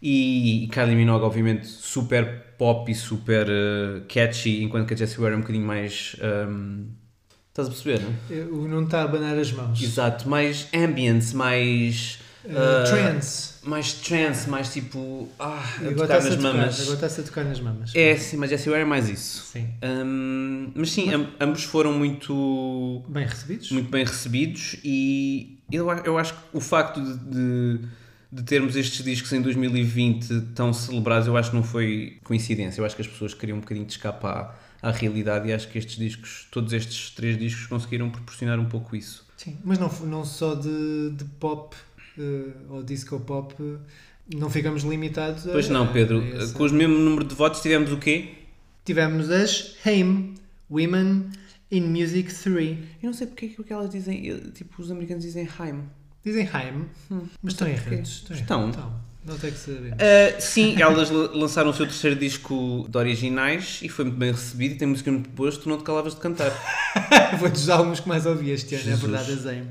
S2: E, e Kylie Minogue, obviamente, super pop e super uh, catchy, enquanto que a Jessie Ware é um bocadinho mais... um, estás a perceber, não é?
S1: O não está a abanar as mãos.
S2: Exato, mais ambience, mais.
S1: Uh,
S2: uh,
S1: trance.
S2: Mais trance, mais tipo. Ah, a tocar
S1: está-se a
S2: nas
S1: tocar.
S2: mamas.
S1: Agora está-se a tocar nas mamas.
S2: É, sim, mas Ware é mais isso.
S1: Sim.
S2: Um, mas sim, am- ambos foram muito,
S1: Bem recebidos?
S2: muito bem recebidos e eu, eu acho que o facto de, de, de termos estes discos em 2020 tão celebrados, eu acho que não foi coincidência. Eu acho que as pessoas queriam um bocadinho de escapar à, à realidade e acho que estes discos, todos estes três discos, conseguiram proporcionar um pouco isso.
S1: Sim. Mas não, não só de, de pop eh, ou disco pop, não ficamos limitados a.
S2: Pois não, Pedro.
S1: essa-
S2: Com os mesmo número de votos tivemos o quê?
S1: Tivemos as HAME, Women in Music 3.
S2: Eu não sei porque é que elas dizem, tipo, os americanos dizem Haim.
S1: Dizem HAME, mas estão errados. Estão.
S2: Estão.
S1: Estão. Não tem que saber.
S2: Uh, sim, elas la- lançaram o seu terceiro disco de originais e foi muito bem recebido e tem música muito boas, tu não te calavas de cantar.
S1: Foi dos álbuns que mais ouvi este ano,
S2: Jesus.
S1: é verdade, a Zame.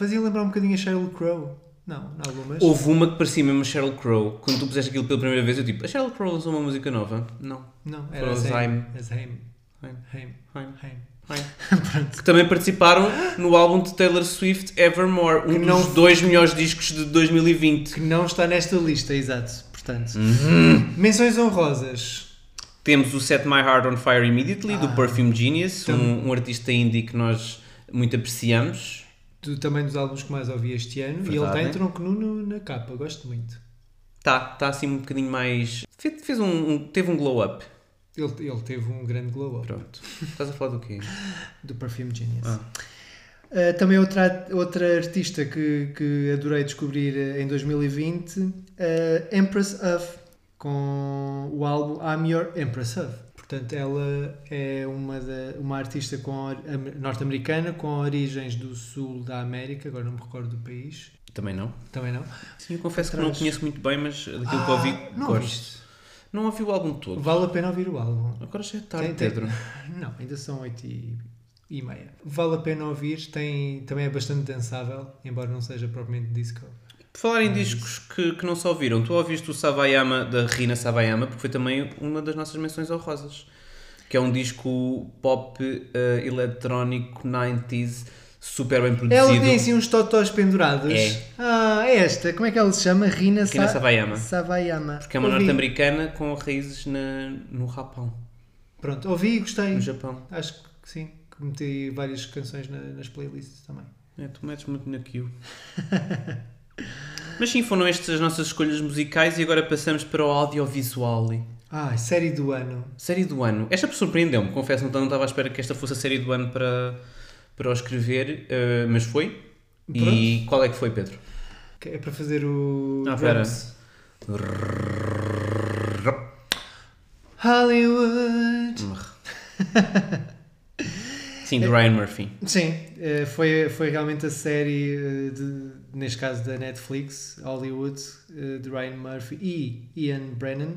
S1: Fazia lembrar um bocadinho a Sheryl Crow. Não, não algumas.
S2: Houve uma que parecia mesmo a Sheryl Crow. Quando tu puseste aquilo pela primeira vez, eu tipo, a Sheryl Crow lançou uma música nova? Não.
S1: Não, era.
S2: Haim.
S1: HAME.
S2: Haim.
S1: HAME. (laughs)
S2: Que também participaram no álbum de Taylor Swift Evermore, um
S1: Que
S2: dos
S1: não-
S2: dois melhores discos de 2020.
S1: Que não está nesta lista, exato. Portanto,
S2: Uhum.
S1: menções honrosas.
S2: Temos o Set My Heart on Fire Immediately, do
S1: Ah.
S2: Perfume Genius,
S1: Tam-
S2: um, um artista indie que nós muito apreciamos.
S1: Do, também dos álbuns que mais ouvi este ano. E ele
S2: Verdade.
S1: está em tronco nu na capa, gosto muito.
S2: Tá, tá assim um bocadinho mais. Fez, fez um, um- teve um glow up.
S1: Ele, ele teve um grande glow up
S2: Pronto. Estás a falar do quê? (laughs)
S1: do Perfume Genius.
S2: Ah.
S1: Uh, também outra, outra artista que, que adorei descobrir uh, em 2020, uh, Empress of, com o álbum I'm Your Empress of. Portanto, ela é uma, da, uma artista com or- am- norte-americana com origens do sul da América, agora não me recordo do país.
S2: Também não.
S1: Também não?
S2: Sim, eu confesso que
S1: Atrás.
S2: não conheço muito bem, mas daquilo que
S1: Ah,
S2: ouvi,
S1: não
S2: gosto.
S1: ouviste?
S2: Não ouvi o álbum todo.
S1: Vale a pena ouvir o álbum.
S2: Agora já é tarde,
S1: Tem- tem-
S2: Pedro. (laughs)
S1: Não, ainda são 8 e, e meia. Vale a pena ouvir, tem, também é bastante dançável, embora não seja propriamente disco.
S2: Por falar em discos que, que não se ouviram, tu ouviste o Savayama da Rina Savayama, porque foi também uma das nossas menções honrosas. Que é um disco pop eh, eletrónico 90s, super bem produzido.
S1: Ela tem assim uns totós pendurados.
S2: É.
S1: Ah, esta, como é que ela se chama? Rina,
S2: Rina
S1: Sa-
S2: Savayama.
S1: Savayama.
S2: Porque é uma norte-americana com raízes na, no Japão,
S1: Pronto, ouvi e gostei.
S2: no Japão.
S1: Acho que sim, que meti várias canções na- nas playlists também.
S2: É, tu metes muito naquilo. (laughs) Mas sim, foram estas as nossas escolhas musicais e agora passamos para o audiovisual.
S1: Ah, série do ano.
S2: Série do ano. Esta surpreendeu-me, confesso, não não estava à espera que esta fosse a série do ano para, para o escrever, eh, mas foi. E qual é que foi, Pedro?
S1: É para fazer o.
S2: Ah,
S1: drums. Hollywood.
S2: Sim, do Ryan Murphy.
S1: Sim, eh, foi, foi realmente a série, eh, de, neste caso da Netflix, Hollywood, eh, de Ryan Murphy e Ian Brennan,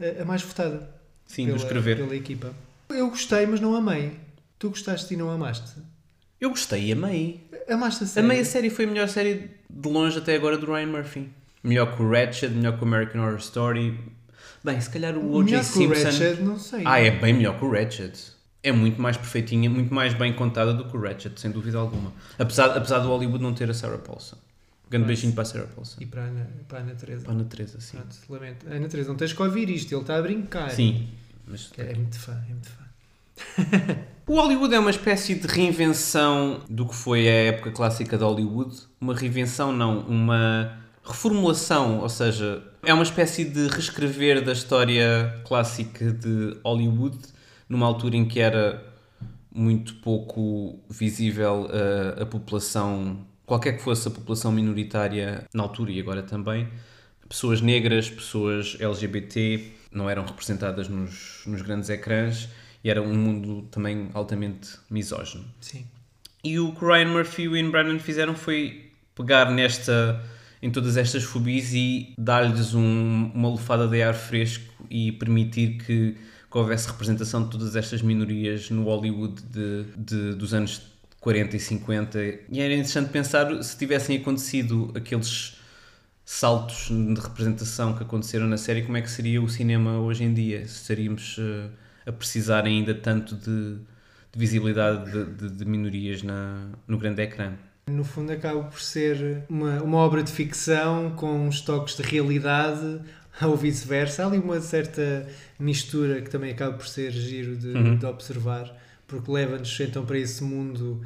S1: eh, a mais votada
S2: Sim,
S1: pela,
S2: do escrever.
S1: pela equipa. Eu gostei, mas não amei. Tu gostaste e não amaste?
S2: Eu gostei, amei.
S1: Amaste a série?
S2: Amei a série, foi a melhor série de longe até agora do Ryan Murphy. Melhor que o Ratched, melhor que o American Horror Story. Bem, se calhar o O.J.
S1: Melhor que o
S2: Simpson.
S1: Ratched, não sei.
S2: Ah, é bem melhor que o Ratched. É muito mais perfeitinha, muito mais bem contada do que o Ratched, sem dúvida alguma. Apesar, apesar do Hollywood não ter a Sarah Paulson. Grande
S1: Mas-
S2: beijinho para a Sarah Paulson.
S1: E para a Ana, para a Ana Teresa.
S2: Para a Ana Teresa, sim.
S1: Pronto, lamento. Ana Teresa, não tens que ouvir isto, ele está a brincar.
S2: Sim. Mas
S1: Que É muito fã, é muito fã. (laughs)
S2: O Hollywood é uma espécie de reinvenção do que foi a época clássica de Hollywood. Uma reinvenção, não, uma reformulação, ou seja, é uma espécie de reescrever da história clássica de Hollywood, numa altura em que era muito pouco visível a, a população, qualquer que fosse a população minoritária na altura e agora também. Pessoas negras, pessoas LGBT não eram representadas nos, nos grandes ecrãs e era um mundo também altamente misógino.
S1: Sim.
S2: E o que Ryan Murphy e o Ian Brennan fizeram foi pegar nesta, em todas estas fobias e dar-lhes um- uma lufada de ar fresco e permitir que, que houvesse representação de todas estas minorias no Hollywood de, de- dos anos 40 e 50. E era interessante pensar se tivessem acontecido aqueles saltos de representação que aconteceram na série, como é que seria o cinema hoje em dia? Se estaríamos eh, a precisar ainda tanto de, de visibilidade de, de- de minorias na, no grande ecrã.
S1: No fundo, acaba por ser uma, uma obra de ficção com uns toques de realidade (laughs) ou vice-versa. Há ali uma certa mistura que também acaba por ser giro de,
S2: Uhum.
S1: de observar, porque leva-nos então para esse mundo,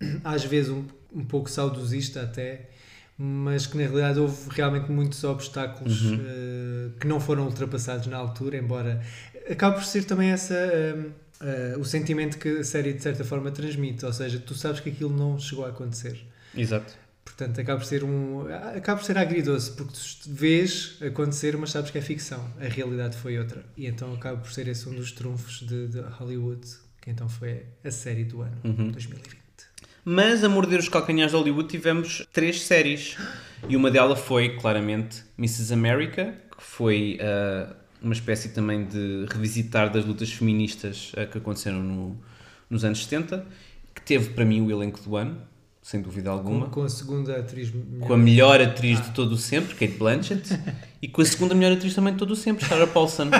S1: (clears throat) às vezes um, um pouco saudosista até, mas que na realidade houve realmente muitos obstáculos
S2: Uhum.
S1: eh, que não foram ultrapassados na altura, embora acaba por ser também essa. eh, eh, o sentimento que a série de certa forma transmite, ou seja, tu sabes que aquilo não chegou a acontecer.
S2: Exato.
S1: Portanto, acaba por ser um. acaba por ser agridoce, porque tu vês acontecer, mas sabes que é ficção. A realidade foi outra. E então acaba por ser esse um dos trunfos de, de Hollywood, que então foi a série do ano,
S2: Uhum.
S1: 2020.
S2: Mas a morder os calcanhares de Hollywood tivemos três séries. E uma delas foi, claramente, Mrs. America, que foi ah, uma espécie também de revisitar das lutas feministas ah, que aconteceram no- nos anos 70, que teve para mim o elenco do ano, sem dúvida
S1: Com,
S2: alguma.
S1: com a segunda atriz.
S2: Com a melhor atriz de todo o sempre, Kate Blanchett, (laughs) e com a segunda melhor atriz também de todo o sempre, Sarah Paulson. (laughs)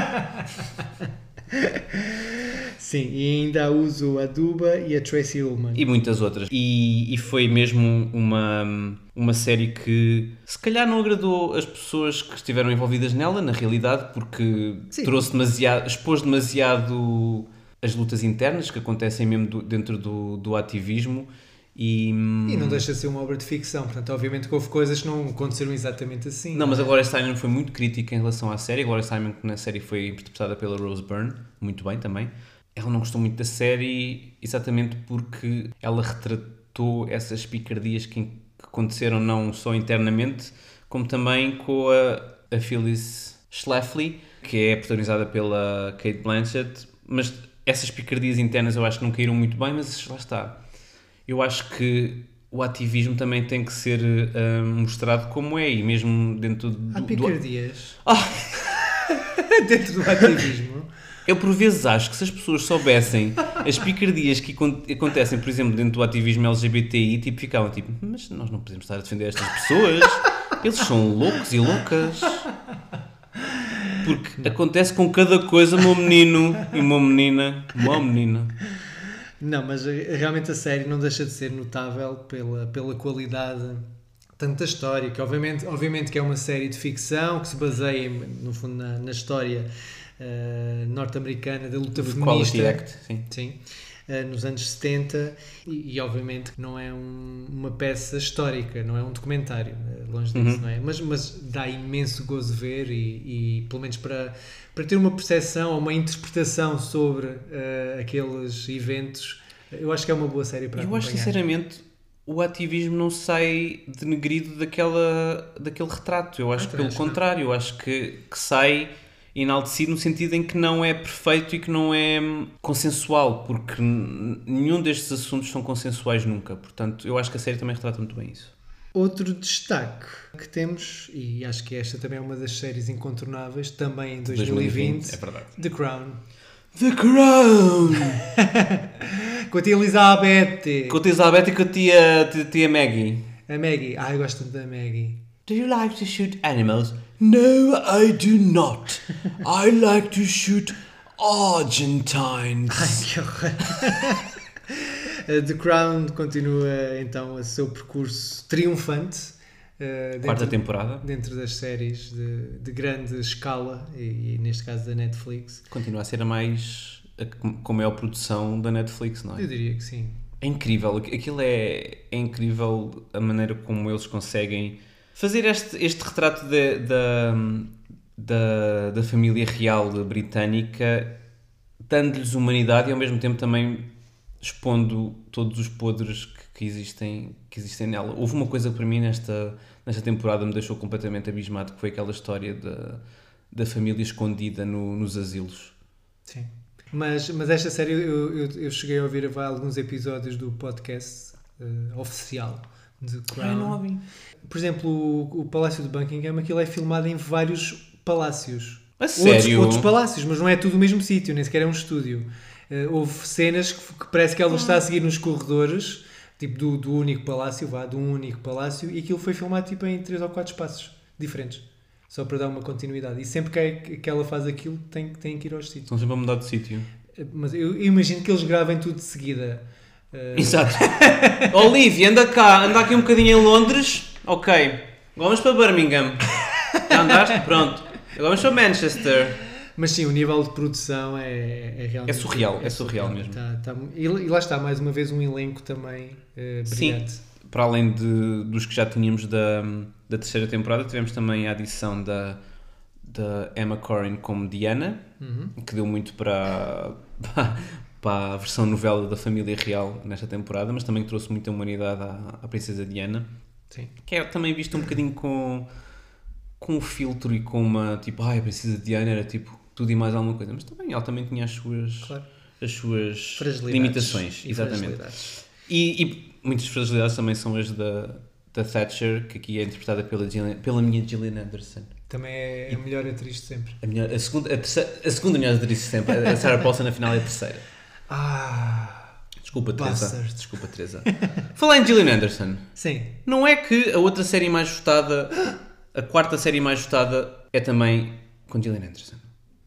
S1: Sim, e ainda uso a Duba e a Tracy Ullman.
S2: e muitas outras. E, e foi mesmo uma, uma série que se calhar não agradou as pessoas que estiveram envolvidas nela, na realidade, porque
S1: Sim.
S2: trouxe demasiado, expôs demasiado as lutas internas que acontecem mesmo do- dentro do, do ativismo e,
S1: E não deixa de ser uma obra de ficção, portanto, obviamente que houve coisas que não aconteceram exatamente assim.
S2: Não, mas a Gloria Steinem foi muito crítica em relação à série. A Gloria Steinem, que na série foi interpretada pela Rose Byrne, muito bem também. Ela não gostou muito da série exatamente porque ela retratou essas picardias que, que aconteceram não só internamente, como também com a, a Phyllis Schlafly, que é protagonizada pela Kate Blanchett. Mas essas picardias internas eu acho que não caíram muito bem, mas lá está. Eu acho que o ativismo também tem que ser ah, mostrado como é, e mesmo dentro do,
S1: Há
S2: do-
S1: picardias.
S2: Ah! (laughs)
S1: Dentro do ativismo.
S2: Eu por vezes acho que se as pessoas soubessem as picardias que acon- acontecem, por exemplo, dentro do ativismo LGBTI, tipo, ficavam tipo, mas nós não podemos estar a defender estas pessoas, eles são loucos e loucas. Porque acontece com cada coisa, meu menino e uma menina, uma menina.
S1: Não, mas eh, realmente a série não deixa de ser notável pela, pela qualidade tanto da história, que obviamente, obviamente que é uma série de ficção que se baseia, no fundo, na, na história eh, norte-americana da luta feminista.
S2: Quality Act, sim.
S1: Sim. Eh, nos anos 70 e, e obviamente que não é um- uma peça histórica, não é um documentário, eh, longe disso,
S2: Uhum.
S1: não é? Mas, mas dá imenso gozo ver e, e, pelo menos para, para ter uma percepção ou uma interpretação sobre eh, aqueles eventos, eu acho que é uma boa série para
S2: Eu
S1: acompanhar.
S2: acho sinceramente o ativismo não sai denegrido daquela, daquele retrato. Eu acho
S1: Ah,
S2: que pelo
S1: não.
S2: contrário, eu acho que, que sai enaltecido no sentido em que não é perfeito e que não é hum, consensual, porque nenhum destes assuntos são consensuais nunca. Portanto, eu acho que a série também retrata muito bem isso.
S1: Outro destaque que temos, e acho que esta também é uma das séries incontornáveis, também em 2020,
S2: é verdade.
S1: The Crown.
S2: The Crown! (laughs)
S1: Com a tia Elizabeth,
S2: Com a tia Elizabeth e com a tia, tia, tia Maggie.
S1: a Maggie. Ai, eu gosto tanto da Maggie.
S2: Do you like to shoot animals? No, I do not. I like to shoot Argentines.
S1: Ai, que horror. Uh, The Crown continua então o seu percurso triunfante uh,
S2: Quarta
S1: dentro,
S2: temporada.
S1: dentro das séries de, de grande escala e, e neste caso da Netflix.
S2: Continua a ser a mais. a, com maior produção da Netflix, não
S1: Eu
S2: é?
S1: diria que sim.
S2: É incrível. aqu- Aquilo é, é incrível a maneira como eles conseguem fazer este, este retrato da, da, da, família real britânica, dando-lhes humanidade e ao mesmo tempo também expondo todos os podres que, que existem, que existem nela. Houve uma coisa que para mim nesta, nesta temporada me deixou completamente abismado, que foi aquela história da, da família escondida no- nos asilos.
S1: Sim. Mas, mas esta série eu, eu, eu cheguei a ouvir alguns episódios do podcast uh, oficial de Crown. Por exemplo, o, o Palácio de Buckingham, aquilo é filmado em vários palácios.
S2: A
S1: Outros,
S2: sério?
S1: outros palácios, mas não é tudo o mesmo sítio, nem sequer é um estúdio. Eh, houve cenas que, que parece que ela está a seguir nos corredores, tipo do, do único palácio, vá, de um único palácio, e aquilo foi filmado tipo em três ou quatro espaços diferentes, só para dar uma continuidade. E sempre que, é, que ela faz aquilo, tem, tem que ir aos sítios.
S2: Estão sempre a mudar de sítio.
S1: Eh, Mas eu, eu imagino que eles gravem tudo de seguida. Eh,
S2: Exato. (laughs) Olivia, anda cá, anda aqui um bocadinho em Londres. Ok. Vamos para Birmingham. Já andaste? Pronto. Agora vamos para Manchester.
S1: Mas sim, o nível de produção é, é realmente.
S2: É surreal, é surreal mesmo.
S1: Tá- tá- e, lá está, mais uma vez, um elenco também
S2: Sim.
S1: brilhante.
S2: Para além de, dos que já tínhamos da, da terceira temporada, tivemos também a adição da, da Emma Corrin como Diana,
S1: Uhum.
S2: que deu muito para, para a versão novela da família real nesta temporada, mas também trouxe muita humanidade à, à princesa Diana.
S1: Sim.
S2: que é também visto um bocadinho com, com um filtro e com uma tipo, ai, a princesa Diana era tipo tudo e mais alguma coisa, mas também ela também tinha as suas,
S1: Claro.
S2: as suas
S1: Fragilidades
S2: limitações,
S1: e
S2: exatamente. E, e muitas fragilidades também são as da, da Thatcher, que aqui é interpretada pela, Gillian, pela minha Gillian Anderson.
S1: Também é a melhor atriz de sempre.
S2: A, melhor, a, segunda, a, terceira, a segunda melhor atriz de sempre, a Sarah Paulson afinal é a terceira.
S1: Ah,
S2: Desculpa, Teresa.
S1: Bastard.
S2: Desculpa, Teresa. (laughs) Falar em Gillian Anderson.
S1: sim.
S2: Não é que a outra série mais votada, a quarta série mais votada, é também com Gillian Anderson.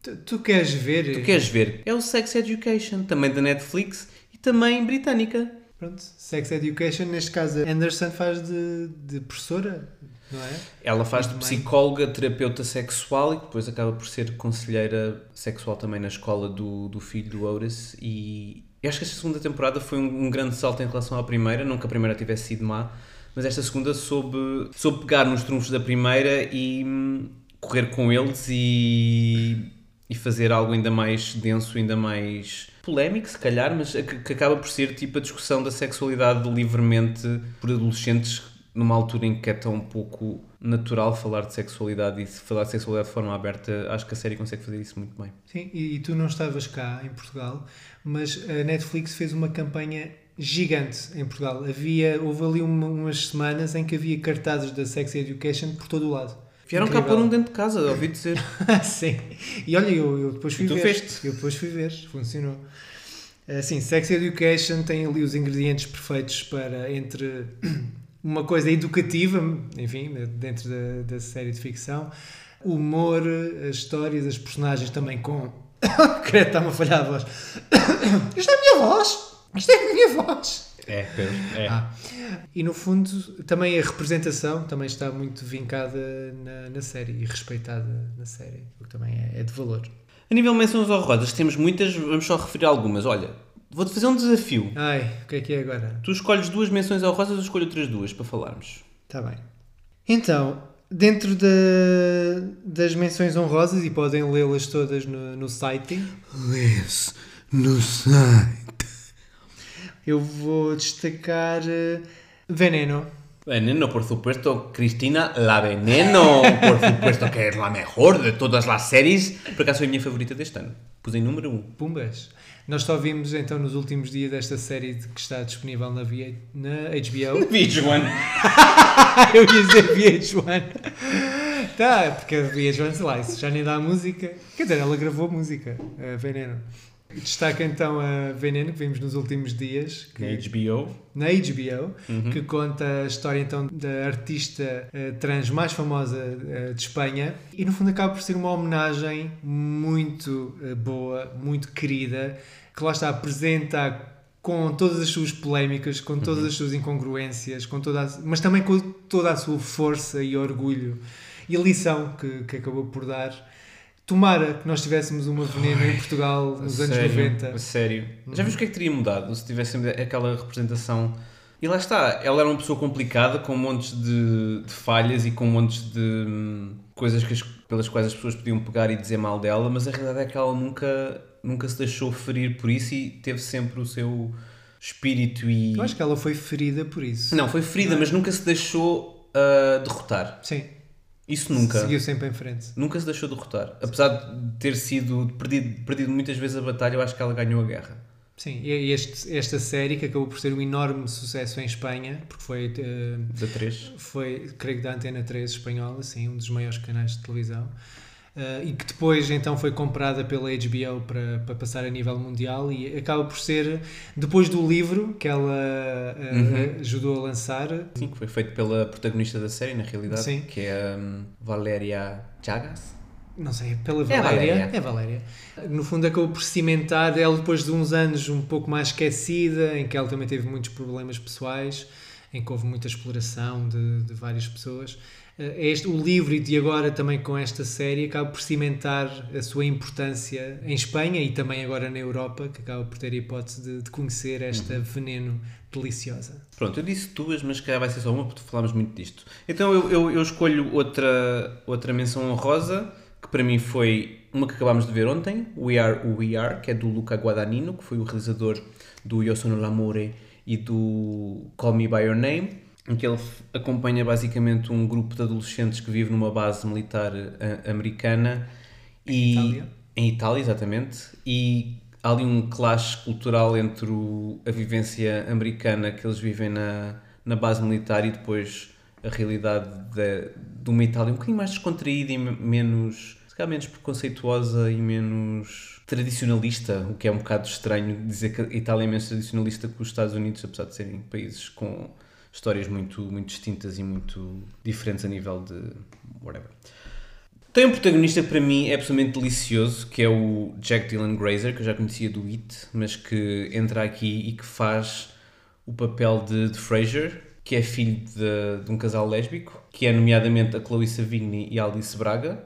S1: Tu, tu queres ver?
S2: Tu queres ver? É o Sex Education, também da Netflix e também britânica.
S1: Pronto, Sex Education, neste caso, a Anderson faz de, de professora, não é?
S2: Ela faz de
S1: Muito bem.
S2: psicóloga, terapeuta sexual e depois acaba por ser conselheira sexual também na escola do, do filho do Otis. E eu acho que esta segunda temporada foi um, um grande salto em relação à primeira, não que a primeira tivesse sido má, mas esta segunda soube, soube pegar nos trunfos da primeira e hum, correr com eles e, e fazer algo ainda mais denso, ainda mais polémico, se calhar, mas que, que acaba por ser tipo a discussão da sexualidade livremente por adolescentes numa altura em que é tão pouco natural falar de sexualidade e falar de sexualidade de forma aberta, acho que a série consegue fazer isso muito bem.
S1: Sim, e, e tu não estavas cá em Portugal, mas a Netflix fez uma campanha gigante em Portugal. Havia, houve ali uma- umas semanas em que havia cartazes da Sex Education por todo o lado.
S2: Vieram cá
S1: Incrível.
S2: pôr um dentro de casa, ouvi dizer. (laughs)
S1: Sim. E olha, eu, eu depois fui
S2: E tu
S1: ver.
S2: feste?
S1: Eu depois fui ver, funcionou. Assim, Sex Education tem ali os ingredientes perfeitos para entre (clears throat) uma coisa educativa, enfim, dentro da, da série de ficção, humor, as histórias, as personagens também com. (coughs) Credo, está-me a falhar a voz. (coughs) Isto é a minha voz! Isto é a minha voz!
S2: É, Pedro, é.
S1: Ah. E no fundo, também a representação também está muito vincada na, na série e respeitada na série, o que também é, é de valor.
S2: A nível de menções honrosas, temos muitas, vamos só referir algumas. Olha, vou-te fazer um desafio.
S1: Ai, o que é que é agora?
S2: Tu escolhes duas menções honrosas, eu escolho outras duas para falarmos.
S1: Está bem. Então, dentro da- das menções honrosas, e podem lê-las todas no, no site,
S3: Lês no site.
S1: Eu vou destacar eh, Veneno.
S2: Veneno, por supuesto, Cristina La Veneno, por supuesto que es la mejor de todas las series. Por acaso foi a minha favorita deste ano. Pus em número 1. Um.
S1: Pumbas. Nós só vimos então nos últimos dias desta série de- que está disponível na, na HBO. (laughs)
S2: VH1. (laughs)
S1: eu ia dizer VH1. tá, porque a VH1, sei lá, isso já nem dá música. Quer dizer, ela gravou música, a Veneno. Destaca então a Veneno, que vimos nos últimos dias. que-
S2: Na HBO.
S1: na HBO, que conta a história então da artista eh, trans mais famosa eh, de Espanha e no fundo acaba por ser uma homenagem muito eh, boa, muito querida, que lá está apresenta com todas as suas polémicas, com todas as suas incongruências, com toda a- mas também com toda a sua força e orgulho e a lição que, que acabou por dar. Tomara que nós tivéssemos uma veneno em Portugal nos anos
S2: sério,
S1: 90.
S2: a Sério. Já viste o que é que teria mudado se tivessem aquela representação? E lá está, ela era uma pessoa complicada, com montes de, de falhas e com montes de hum, coisas que as- pelas quais as pessoas podiam pegar e dizer mal dela, mas a realidade é que ela nunca, nunca se deixou ferir por isso e teve sempre o seu espírito e.
S1: Eu acho que ela foi ferida por isso.
S2: Não, foi ferida, mas nunca se deixou ah, derrotar.
S1: Sim,
S2: Isso nunca.
S1: seguiu sempre em frente.
S2: Nunca se deixou derrotar. Apesar de ter sido perdido, perdido muitas vezes a batalha, eu acho que ela ganhou a guerra.
S1: Sim, e este, esta série que acabou por ser um enorme sucesso em Espanha, porque foi, eh,
S2: Da 3.
S1: foi creio que da Antena 3 espanhola, sim, um dos maiores canais de televisão, eh, e que depois então foi comprada pela HBO para, para passar a nível mundial e acaba por ser, depois do livro que ela eh,
S2: Uhum.
S1: ajudou a lançar,
S2: Sim, que foi feito pela protagonista da série, na realidade,
S1: Sim.
S2: que é a hum, Valéria Chagas.
S1: não sei, pela
S2: É a
S1: Valéria.
S2: Valéria.
S1: É a Valéria. No fundo acabou por cimentar ela depois de uns anos um pouco mais esquecida, em que ela também teve muitos problemas pessoais, em que houve muita exploração de, de várias pessoas. Eh, Este, o livro e de agora também com esta série acaba por cimentar a sua importância em Espanha e também agora na Europa, que acaba por ter a hipótese de, de conhecer esta
S2: Uhum.
S1: veneno deliciosa.
S2: Pronto, eu disse duas, mas calhar vai ser só uma, porque falámos muito disto. Então eu, eu, eu escolho outra, outra menção honrosa, que para mim foi uma que acabámos de ver ontem, We Are Who We Are, que é do Luca Guadagnino, que foi o realizador do Io Sono L'Amore e do Call Me By Your Name, em que ele acompanha basicamente um grupo de adolescentes que vive numa base militar eh, americana e
S1: Itália?
S2: em Itália, exatamente, e há ali um clash cultural entre o- a vivência americana que eles vivem na, na base militar e depois a realidade de, de uma Itália um bocadinho mais descontraída e me- menos, se calhar menos preconceituosa e menos tradicionalista, o que é um bocado estranho dizer que a Itália é menos tradicionalista que os Estados Unidos, apesar de serem países com histórias muito, muito distintas e muito diferentes a nível de whatever. Tem um protagonista que para mim é absolutamente delicioso, que é o Jack Dylan Grazer, que eu já conhecia do It, mas que entra aqui e que faz o papel de, de Fraser, que é filho de, de um casal lésbico, que é nomeadamente a Chloe Savigny e a Alice Braga,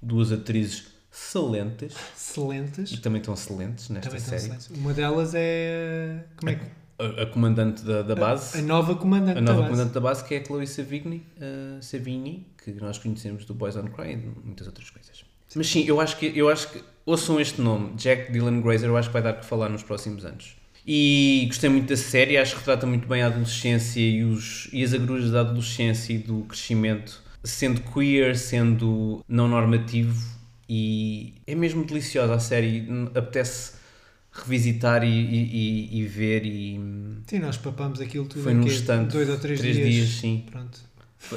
S2: duas atrizes excelentes
S1: Excelentes.
S2: e também estão excelentes nesta
S1: Também
S2: série.
S1: excelentes. Uma delas é. Como é que.
S2: A, a comandante da, da base.
S1: A nova comandante
S2: A nova
S1: da base.
S2: comandante da base, que é a Chloe Savigny, uh, Savigny, que nós conhecemos do Boys on Cry e de muitas outras coisas. Mas sim, eu acho que, eu acho que ouçam este nome, Jack Dylan Grazer, eu acho que vai dar que falar nos próximos anos. E gostei muito da série, acho que retrata muito bem a adolescência e, os, e as agruras da adolescência e do crescimento, sendo queer, sendo não normativo, e é mesmo deliciosa a série, apetece revisitar e, e- e- ver e
S1: Sim, nós papamos aquilo tudo
S2: Foi num
S1: quê?
S2: instante,
S1: Dois ou três,
S2: três
S1: dias.
S2: dias, sim.
S1: Pronto.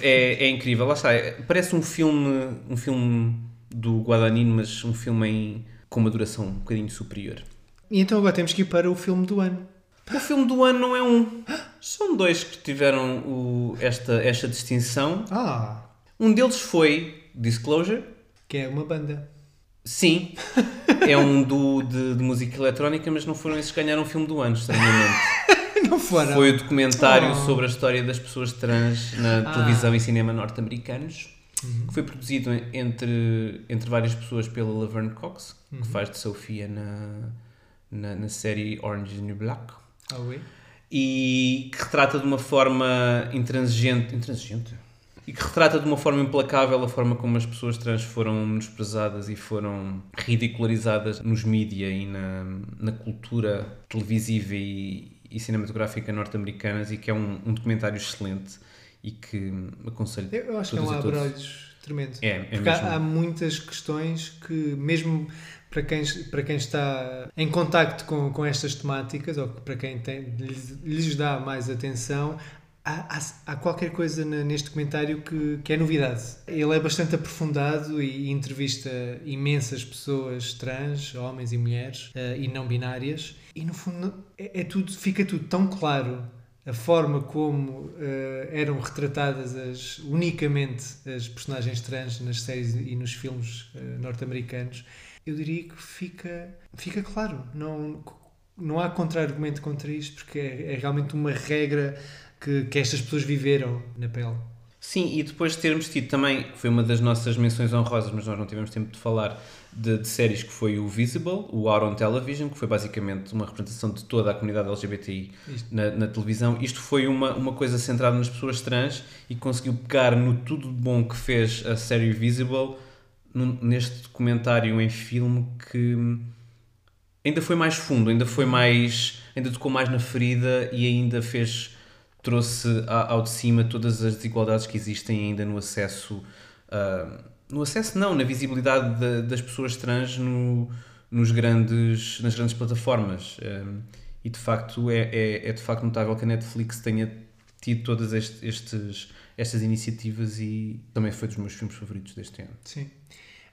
S2: É, é incrível, lá está. é- Parece um filme, um filme do Guadagnino, mas um filme em, com uma duração um bocadinho superior.
S1: E então agora temos que ir para o filme do ano.
S2: O filme do ano não é um. São dois que tiveram o- esta, esta distinção.
S1: Ah!
S2: Um deles foi Disclosure.
S1: Que é uma banda.
S2: Sim, é um do, de, de música eletrónica, mas não foram esses que ganharam o filme do ano, estranhamente. (laughs)
S1: Não foram.
S2: Foi o documentário
S1: Oh.
S2: sobre a história das pessoas trans na
S1: Ah.
S2: televisão e cinema norte-americanos,
S1: Uhum.
S2: que foi produzido entre, entre várias pessoas pela Laverne Cox,
S1: Uhum.
S2: que faz de Sofia na, na, na série Orange is the New Black,
S1: Ah, oui?
S2: e que retrata de uma forma intransigente, intransigente? E que retrata de uma forma implacável a forma como as pessoas trans foram menosprezadas e foram ridicularizadas nos mídia e na, na cultura televisiva e, e cinematográfica norte-americanas e que é um, um documentário excelente e que aconselho
S1: Eu, acho que é um
S2: todos.
S1: abre-olhos tremendo.
S2: É, é
S1: Porque
S2: mesmo.
S1: há, há muitas questões que, mesmo para quem, para quem está em contacto com, com estas temáticas, ou para quem tem, lhes, lhes dá mais atenção, há, há, há qualquer coisa neste documentário que, que é novidade. Ele é bastante aprofundado e entrevista imensas pessoas trans, homens e mulheres, eh, e não binárias, e no fundo é, é tudo, fica tudo tão claro a forma como eh, eram retratadas as, unicamente as personagens trans nas séries e nos filmes eh, norte-americanos, eu diria que fica, fica claro. Não, não há contra-argumento contra isto, porque é, é realmente uma regra que, que estas pessoas viveram na pele.
S2: Sim, e depois de termos tido também, foi uma das nossas menções honrosas, mas nós não tivemos tempo de falar, de, de séries que foi o Visible, o Out on Television, que foi basicamente uma representação de toda a comunidade LGBTI na, na televisão. Isto foi uma, uma coisa centrada nas pessoas trans e conseguiu pegar no tudo bom que fez a série Visible num- neste documentário em filme que ainda foi mais fundo, ainda foi mais. ainda tocou mais na ferida e ainda fez. Trouxe ao de cima todas as desigualdades que existem ainda no acesso. ah, no acesso, não, na visibilidade da- das pessoas trans no, nos grandes, nas grandes plataformas. E de facto é, é, é de facto notável que a Netflix tenha tido todas este- estes, estas iniciativas e também foi dos meus filmes favoritos deste ano.
S1: Sim.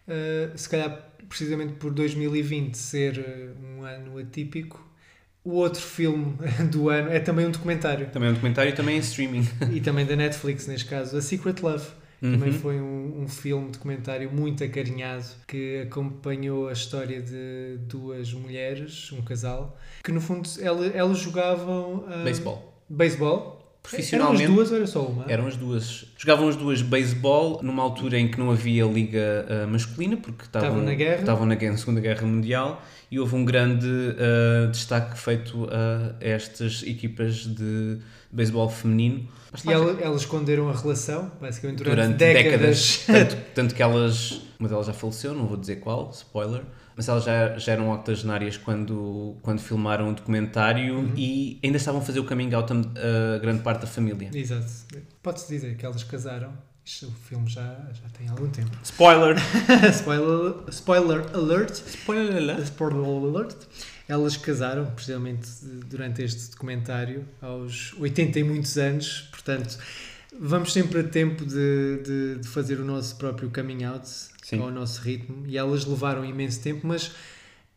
S1: Uh, se calhar, precisamente por 2020 ser uh, um ano atípico, o outro filme (laughs) do ano é também um documentário.
S2: Também é um documentário e também em streaming. (laughs)
S1: e também da Netflix, neste caso, A Secret Love. Também
S2: Uhum.
S1: foi um, um filme documentário muito acarinhado que acompanhou a história de duas mulheres, um casal, que no fundo ela- elas jogavam ah,
S2: Beisebol.
S1: beisebol.
S2: Profissionalmente.
S1: Eram as duas ou era só uma?
S2: Eram as duas. Jogavam as duas beisebol numa altura em que não havia liga ah, masculina, porque estavam,
S1: Estavam na guerra.
S2: estavam na na Segunda Guerra Mundial e houve um grande ah, destaque feito a estas equipas de beisebol feminino. Mas
S1: E ela- elas esconderam a relação, basicamente, durante,
S2: durante
S1: décadas.
S2: décadas. (laughs) tanto, tanto que elas, uma delas já faleceu, não vou dizer qual, spoiler, mas elas já, já eram octogenárias quando, quando filmaram o documentário
S1: Uhum.
S2: e ainda estavam a fazer o coming out a, grande parte da família.
S1: Exato. Pode-se dizer que elas casaram. Isto, o filme já, já tem algum tempo.
S2: Spoiler! (laughs)
S1: spoiler, spoiler alert.
S2: Spoiler!
S1: Spoiler alert. Elas casaram, precisamente durante este documentário, aos 80 e muitos anos. Portanto, vamos sempre a tempo de, de, de fazer o nosso próprio coming out
S2: Sim.
S1: ao nosso ritmo. E elas levaram imenso tempo, mas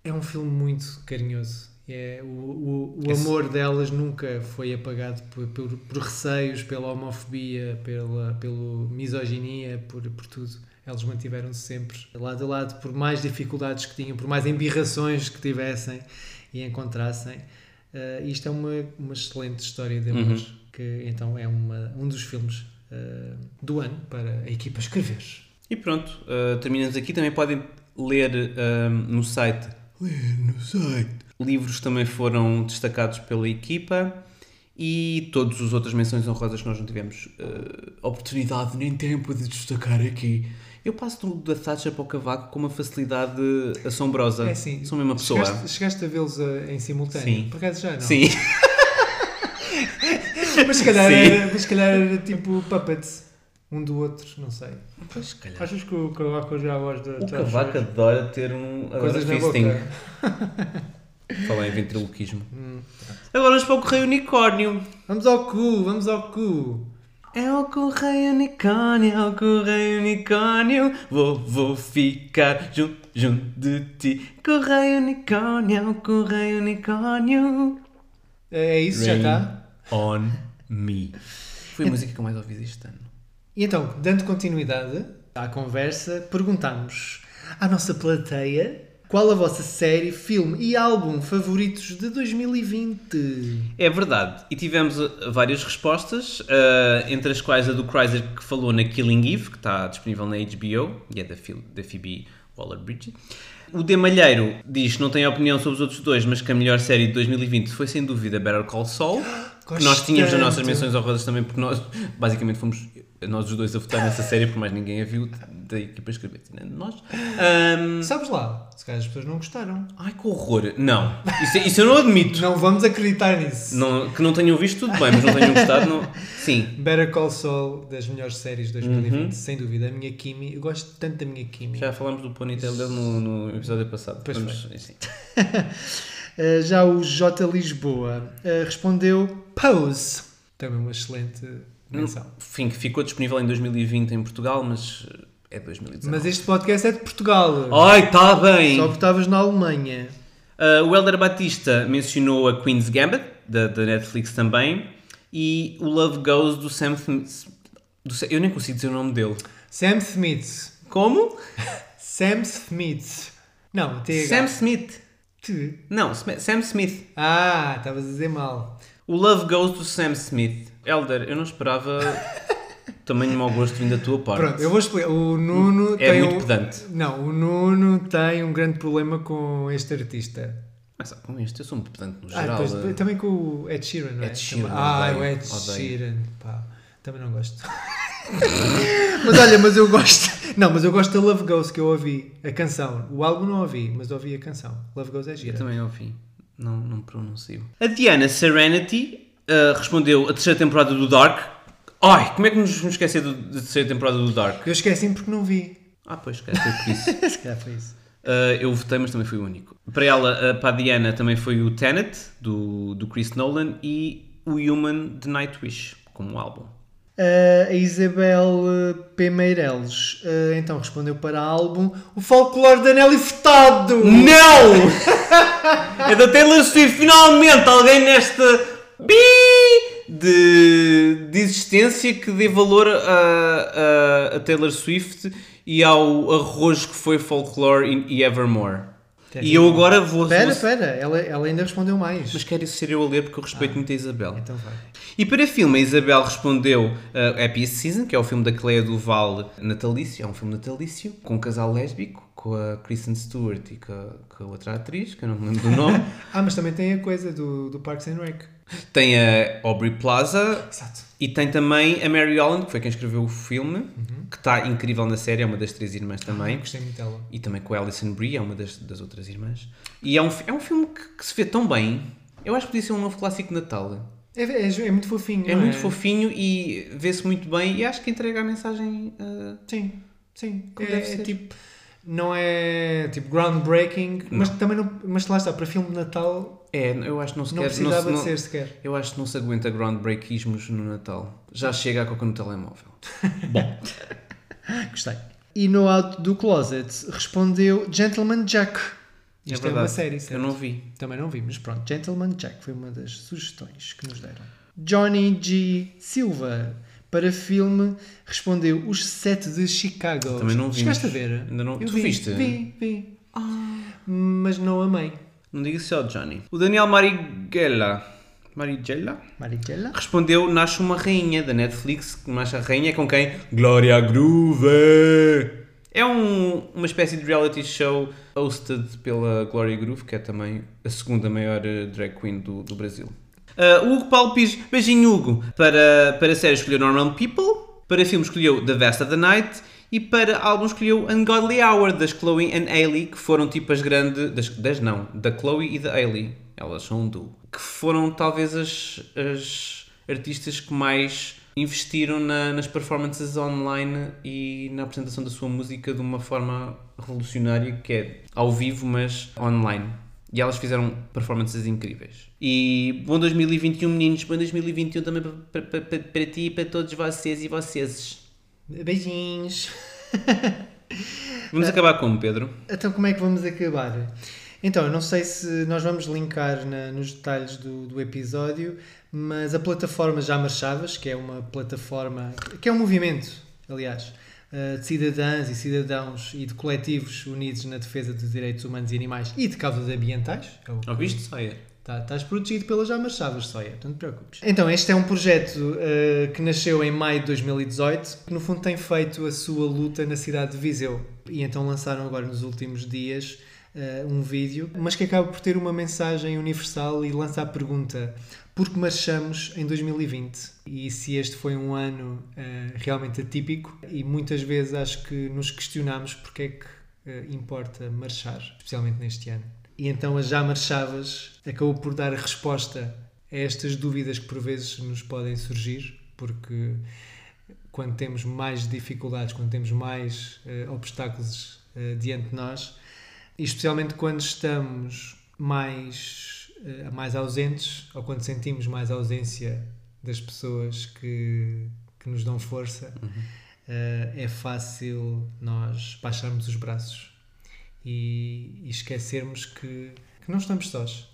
S1: é um filme muito carinhoso. É, o o, o
S2: Esse-
S1: amor delas nunca foi apagado por, por, por receios, pela homofobia, pela pelo misoginia, por, por tudo. Elas mantiveram-se sempre lado a lado, por mais dificuldades que tinham, por mais embirrações que tivessem e encontrassem. Uh, isto é uma, uma excelente história de amor,
S2: Uhum.
S1: que então é uma, um dos filmes uh, do ano para a equipa escrever.
S2: E pronto, uh, terminamos aqui. Também podem ler uh, no site. Ler no site. Livros também foram destacados pela equipa e todas as outras menções honrosas que nós não tivemos uh, oportunidade nem tempo de destacar aqui. Eu passo do, da Thatcher para o Cavaco com uma facilidade assombrosa.
S1: É assim,
S2: Sou mesmo uma pessoa.
S1: Chegaste, chegaste a vê-los em simultâneo?
S2: Sim.
S1: Por acaso já não?
S2: Sim. (laughs)
S1: Mas se calhar,
S2: Sim.
S1: era, mas se calhar era tipo puppets, um do outro, não sei.
S2: Pois, calhar.
S1: Achas que o Cavaco já a voz da
S2: O Cavaco adora ter um.
S1: coisas na
S2: fisting. (laughs) Falar em ventriloquismo.
S1: Hum.
S2: Agora vamos para o Correio Unicórnio.
S1: Vamos ao cu, vamos ao cu.
S2: É o Correio Unicórnio, é o Correio Unicórnio. Vou, vou ficar junto, junto de ti. Correio Unicórnio, é o Correio Unicórnio.
S1: É isso, já
S2: Rain
S1: está.
S2: On me. Foi a música que eu mais ouvi este ano.
S1: E então, dando continuidade à conversa, perguntamos à nossa plateia qual a vossa série, filme e álbum favoritos de 2020.
S2: É verdade. E tivemos uh, várias respostas, uh, entre as quais a do Chrysler que falou na Killing Eve, que está disponível na HBO, e é da, da Phoebe Waller-Bridge. O D. Malheiro diz que não tem opinião sobre os outros dois, mas que a melhor série de 2020 foi sem dúvida Better Call Saul. (gasps) que nós tínhamos nas nossas menções honrosas também, porque nós basicamente fomos nós os dois a votar nessa série, por mais ninguém a viu da equipa escrever, nós. Ahm,
S1: Sabes lá, se calhar as pessoas não gostaram.
S2: ai que horror! Não, isso, isso eu não admito.
S1: Não vamos acreditar nisso.
S2: Não, que não tenham visto, tudo bem, mas não tenham gostado, não. Sim,
S1: Better Call Saul, das melhores séries de 2020,
S2: Uhum.
S1: sem dúvida. A minha Kimi, eu gosto tanto da minha Kimi.
S2: já falámos do ponytail dele no, no episódio passado.
S1: Pois
S2: Vamos-.
S1: Uh, (laughs) já o J. Lisboa uh, respondeu Pose. Também uma excelente menção.
S2: Enfim, que ficou disponível em 2020 em Portugal, mas é 2019.
S1: Mas este podcast é de Portugal.
S2: Ai, está bem!
S1: Só porque estavas na Alemanha.
S2: Uh, o Helder Batista mencionou a Queen's Gambit, da, da Netflix também, e o Love Goes do Sam Smith. do eu nem consigo dizer o nome dele.
S1: Sam Smith.
S2: Como? (laughs)
S1: Sam Smith. Não, TH.
S2: Sam Smith.
S1: Tu.
S2: Não, Sam Smith.
S1: Ah, estavas a dizer mal.
S2: O Love Goes do Sam Smith. Helder, eu não esperava tamanho mau gosto vindo da tua parte.
S1: Pronto, eu vou explicar. O Nuno
S2: É
S1: tem
S2: muito
S1: um...
S2: pedante.
S1: Não, o Nuno tem um grande problema com este artista.
S2: Mas ah, com isto, eu sou um pedante no
S1: Ah,
S2: geral.
S1: depois-
S2: eh.
S1: também com o Ed Sheeran, não é?
S2: Ed Sheeran,
S1: Ah,
S2: odeio,
S1: o Ed
S2: odeio.
S1: Sheeran, pá, também não gosto. (laughs) mas olha, mas eu gosto. Não, mas eu gosto da Love Goes que eu ouvi, a canção. O álbum não ouvi, mas ouvi a canção. Love Goes é
S2: Eu
S1: gira.
S2: também ouvi. Não, não pronuncio. A Diana Serenity uh, respondeu a terceira temporada do Dark. Ai, como é que nos vamos esquecer do- da terceira temporada do Dark?
S1: Eu esqueci-me porque não vi.
S2: Ah, pois, cara, foi por isso. (laughs)
S1: Se calhar foi isso.
S2: Uh, eu votei, mas também fui o único. Para ela, uh, para a Diana, também foi o Tenet, do, do Chris Nolan, e o Human, de Nightwish, como álbum.
S1: Uh, a Isabel P. Meireles então respondeu para álbum O Folclore da Nelly Furtado.
S2: Não! (laughs) é da Taylor Swift, finalmente! Alguém nesta bi (laughs) de, de existência que dê valor a, a, a Taylor Swift e ao arroz que foi Folklore e Evermore. E eu agora vou...
S1: Espera,
S2: vou-
S1: espera, ela, ela ainda respondeu mais.
S2: Mas quero ser eu a ler porque eu respeito muito a Isabel.
S1: Então vai.
S2: E para filme, a Isabel respondeu uh, Happiest Season, que é o filme da Clea Duval natalício, é um filme natalício, com um casal lésbico, com a Kristen Stewart e com a, com a outra atriz, que eu não me lembro do nome. (laughs)
S1: Ah, mas também tem a coisa do, do Parks and Rec.
S2: tem a Aubrey Plaza
S1: Exato.
S2: E tem também a Mary Holland, que foi quem escreveu o filme, que está incrível na série, é uma das três irmãs também.
S1: Gostei muito dela.
S2: E também com a Alison Brie, é uma das, das outras irmãs. E é um, é um filme que, que se vê tão bem. Eu acho que podia ser um novo clássico de Natal.
S1: É, é, é muito fofinho.
S2: É
S1: não
S2: muito fofinho e vê-se muito bem e acho que entrega a mensagem. uh,
S1: Sim, sim.
S2: Como
S1: é,
S2: deve
S1: é
S2: ser.
S1: tipo. Não é tipo groundbreaking, mas também não. Mas lá está, para filme de Natal
S2: é, eu acho que não se
S1: não
S2: quer-
S1: precisava
S2: se-
S1: de
S2: não-
S1: ser sequer.
S2: Eu acho que não se aguenta groundbreakismos no Natal. Já chega a coca no telemóvel. (laughs) (laughs)
S1: Gostei. E no Out do Closet respondeu Gentleman Jack. Isto é, uma série, certo?
S2: Eu não vi.
S1: Também não vi, mas pronto. Gentleman Jack foi uma das sugestões que nos deram. Johnny G. Silva, para filme, respondeu Os Sete de Chicago.
S2: Também não vi.
S1: Chegaste a ver?
S2: Ainda não-
S1: Eu
S2: Tu
S1: vi,
S2: viste?
S1: Vi, vi. Mas não amei.
S2: Não diga ao Johnny. O Daniel Marighella. Marighella?
S1: Marighella?
S2: Respondeu Nasce uma Rainha da Netflix. que Nasce a Rainha com quem? Glória Groove! É um- uma espécie de reality show hosted pela Gloria Groove, que é também a segunda maior eh, drag queen do, do Brasil. O Hugo Paulo Pires, beijinho Hugo. Para, para série escolheu Normal People, para filme escolheu The Vast of the Night e para álbum escolheu Ungodly Hour das Chloe and Hailey, que foram tipo as grandes. Das, das não, da Chloe e da Hailey. Elas são um duo. Que foram talvez as, as artistas que mais investiram na- nas performances online e na apresentação da sua música de uma forma revolucionária, que é ao vivo, mas online. E elas fizeram performances incríveis. E bom 2021, meninos. Bom 2021 também para, para, para, para ti e para todos vocês e vocês.
S1: Beijinhos. (laughs)
S2: Vamos acabar como, Pedro?
S1: Então, como é que vamos acabar? Então, eu não sei se nós vamos linkar na- nos detalhes do, do episódio, mas a plataforma Já Marchavas, que é uma plataforma, que é um movimento, aliás, eh, de cidadãs e cidadãos e de coletivos unidos na defesa dos direitos humanos e animais e de causas ambientais. É
S2: Ouviste, Saia?
S1: Tá, estás protegido pela Já Marchavas, Sóia, não te preocupes. Então, este é um projeto eh, que nasceu em maio de 2018, que no fundo tem feito a sua luta na cidade de Viseu. E então lançaram agora nos últimos dias eh, um vídeo, mas que acaba por ter uma mensagem universal e lança a pergunta: por que marchamos em 2020? E se este foi um ano eh, realmente atípico? E muitas vezes acho que nos questionamos porque é que importa marchar, especialmente neste ano. E então a Já Marchavas acabou por dar resposta a estas dúvidas que por vezes nos podem surgir, porque quando temos mais dificuldades, quando temos mais eh, obstáculos eh, diante de nós, e especialmente quando estamos mais, eh, mais ausentes ou quando sentimos mais ausência das pessoas que, que nos dão força, eh, é fácil nós baixarmos os braços e, e esquecermos que, que não estamos sós.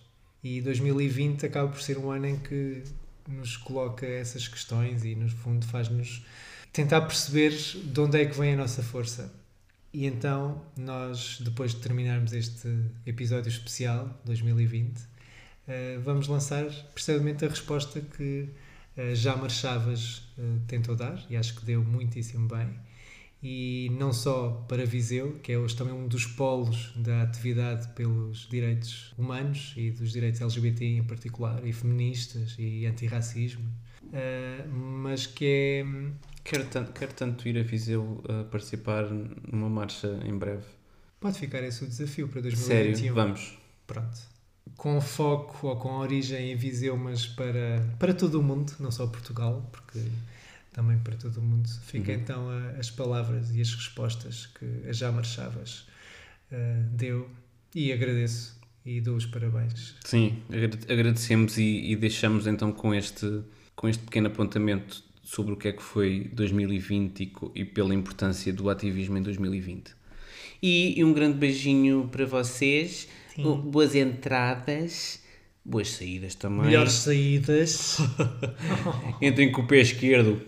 S1: E 2020 acaba por ser um ano em que nos coloca essas questões e, no fundo, faz-nos tentar perceber de onde é que vem a nossa força. E então, nós, depois de terminarmos este episódio especial 2020, eh, vamos lançar precisamente a resposta que eh, já Marchavas eh, tentou dar, e acho que deu muitíssimo bem e não só para Viseu, que é hoje também um dos polos da atividade pelos direitos humanos e dos direitos LGBT em particular, e feministas e antirracismo, eh, mas que é.
S2: Quero tanto, quero tanto ir a Viseu a participar numa marcha em breve.
S1: Pode ficar esse o desafio para 2021.
S2: Sério, vamos.
S1: Pronto. Com foco ou com origem em Viseu, mas para, para todo o mundo, não só Portugal, porque também para todo o mundo. Fica
S2: Uhum.
S1: então a- as palavras e as respostas que a Já Marchavas eh, deu e agradeço e dou os parabéns.
S2: Sim, agrade- agradecemos e, e deixamos então com este, com este pequeno apontamento sobre o que é que foi 2020 e, e pela importância do ativismo em 2020. E, e um grande beijinho para vocês,
S1: Sim.
S2: boas entradas, boas saídas também.
S1: Melhores saídas. (laughs)
S2: Entrem com o pé esquerdo.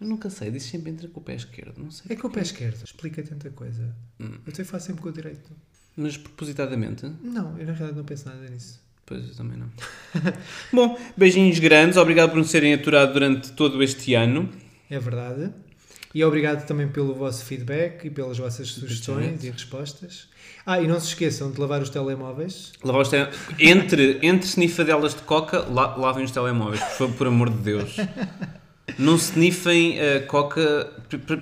S2: Eu nunca sei, diz sempre entra com o pé esquerdo, não sei.
S1: É com o pé esquerdo. Explica tanta coisa.
S2: Hum.
S1: Eu te faço sempre com o direito.
S2: Mas propositadamente?
S1: Não, eu na realidade não penso nada nisso.
S2: Pois eu também não. (laughs) Bom, beijinhos grandes, obrigado por nos serem aturado durante todo este ano.
S1: É verdade. E obrigado também pelo vosso feedback e pelas vossas sugestões e respostas. Ah, e não se esqueçam de lavar os telemóveis.
S2: Lavar os tele... entre, entre snifadelas de coca, la- lavem os telemóveis, por, favor, por amor de Deus. (laughs) Não snifem a coca.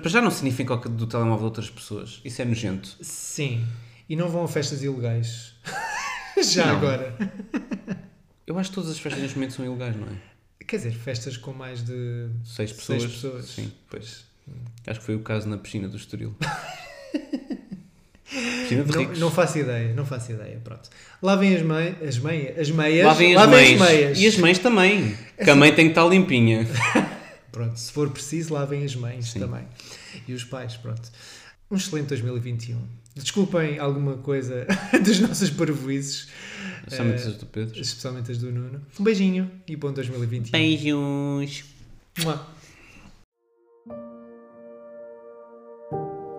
S2: Para já não snifem coca do telemóvel de outras pessoas. Isso é nojento.
S1: Sim. E não vão a festas ilegais. (laughs) Já
S2: Não.
S1: agora.
S2: Eu acho que todas as festas neste momento são ilegais, não é?
S1: Quer dizer, festas com mais de
S2: Seis pessoas.
S1: seis pessoas.
S2: Sim, pois. Acho que foi o caso na piscina do Estoril. (laughs) piscina de
S1: Não,
S2: ricos.
S1: não faço ideia, não faço ideia. Pronto. Lavem as, mei as meias. As meias.
S2: Lavem as
S1: lavem
S2: mães.
S1: as meias.
S2: E as mães também. (laughs) Que a mãe tem que estar limpinha.
S1: Pronto, se for preciso, lavem as mães
S2: Sim.
S1: também. E os pais, pronto. um excelente 2021. Desculpem alguma coisa (laughs) das nossas parvoices,
S2: Especialmente
S1: Eh,
S2: as do Pedro.
S1: especialmente as do Nuno. Um beijinho e bom 2021.
S2: Beijos.
S1: Mua.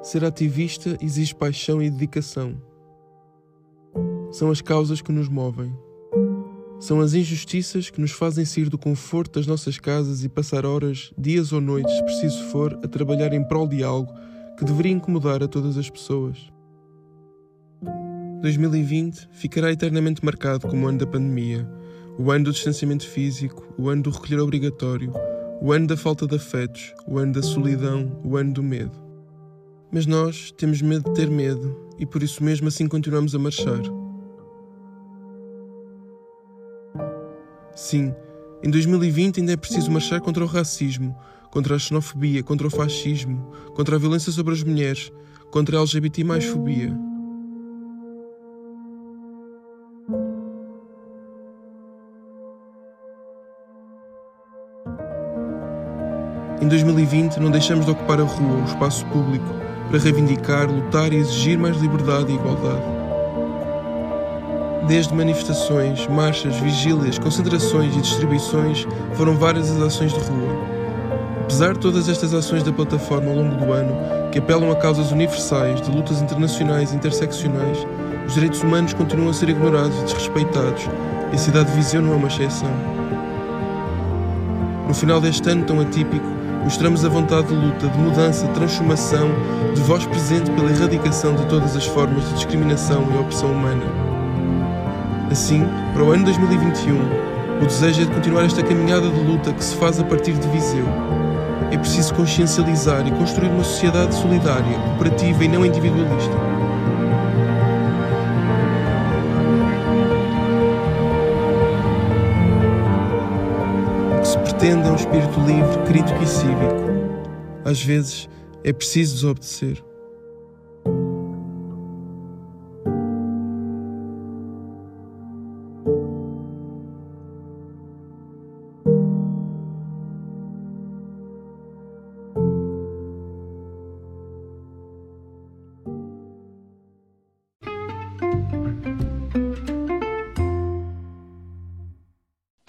S4: Ser ativista exige paixão e dedicação. São as causas que nos movem. São as injustiças que nos fazem sair do conforto das nossas casas e passar horas, dias ou noites, se preciso for, a trabalhar em prol de algo que deveria incomodar a todas as pessoas. 2020 ficará eternamente marcado como o ano da pandemia, o ano do distanciamento físico, o ano do recolher obrigatório, o ano da falta de afetos, o ano da solidão, o ano do medo. Mas nós temos medo de ter medo e por isso mesmo assim continuamos a marchar. Sim, em 2020 ainda é preciso marchar contra o racismo, contra a xenofobia, contra o fascismo, contra a violência sobre as mulheres, contra a LGBT mais fobia. Em 2020 não deixamos de ocupar a rua, o espaço público, para reivindicar, lutar e exigir mais liberdade e igualdade. Desde manifestações, marchas, vigílias, concentrações e distribuições, foram várias as ações de rua. Apesar de todas estas ações da plataforma ao longo do ano, que apelam a causas universais de lutas internacionais e interseccionais, os direitos humanos continuam a ser ignorados e desrespeitados, e a cidade de Viseu não é uma exceção. No final deste ano tão atípico, mostramos a vontade de luta, de mudança, de transformação, de voz presente pela erradicação de todas as formas de discriminação e opressão humana. Assim, para o ano 2021, o desejo é de continuar esta caminhada de luta que se faz a partir de Viseu. É preciso consciencializar e construir uma sociedade solidária, cooperativa e não individualista. Que se pretende é um espírito livre, crítico e cívico. Às vezes, é preciso desobedecer.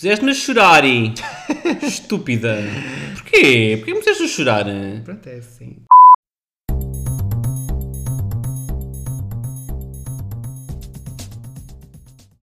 S2: Puseste-me a chorar, (laughs) Estúpida. Porquê? Porquê me puseste a chorar?
S1: Pronto, é assim.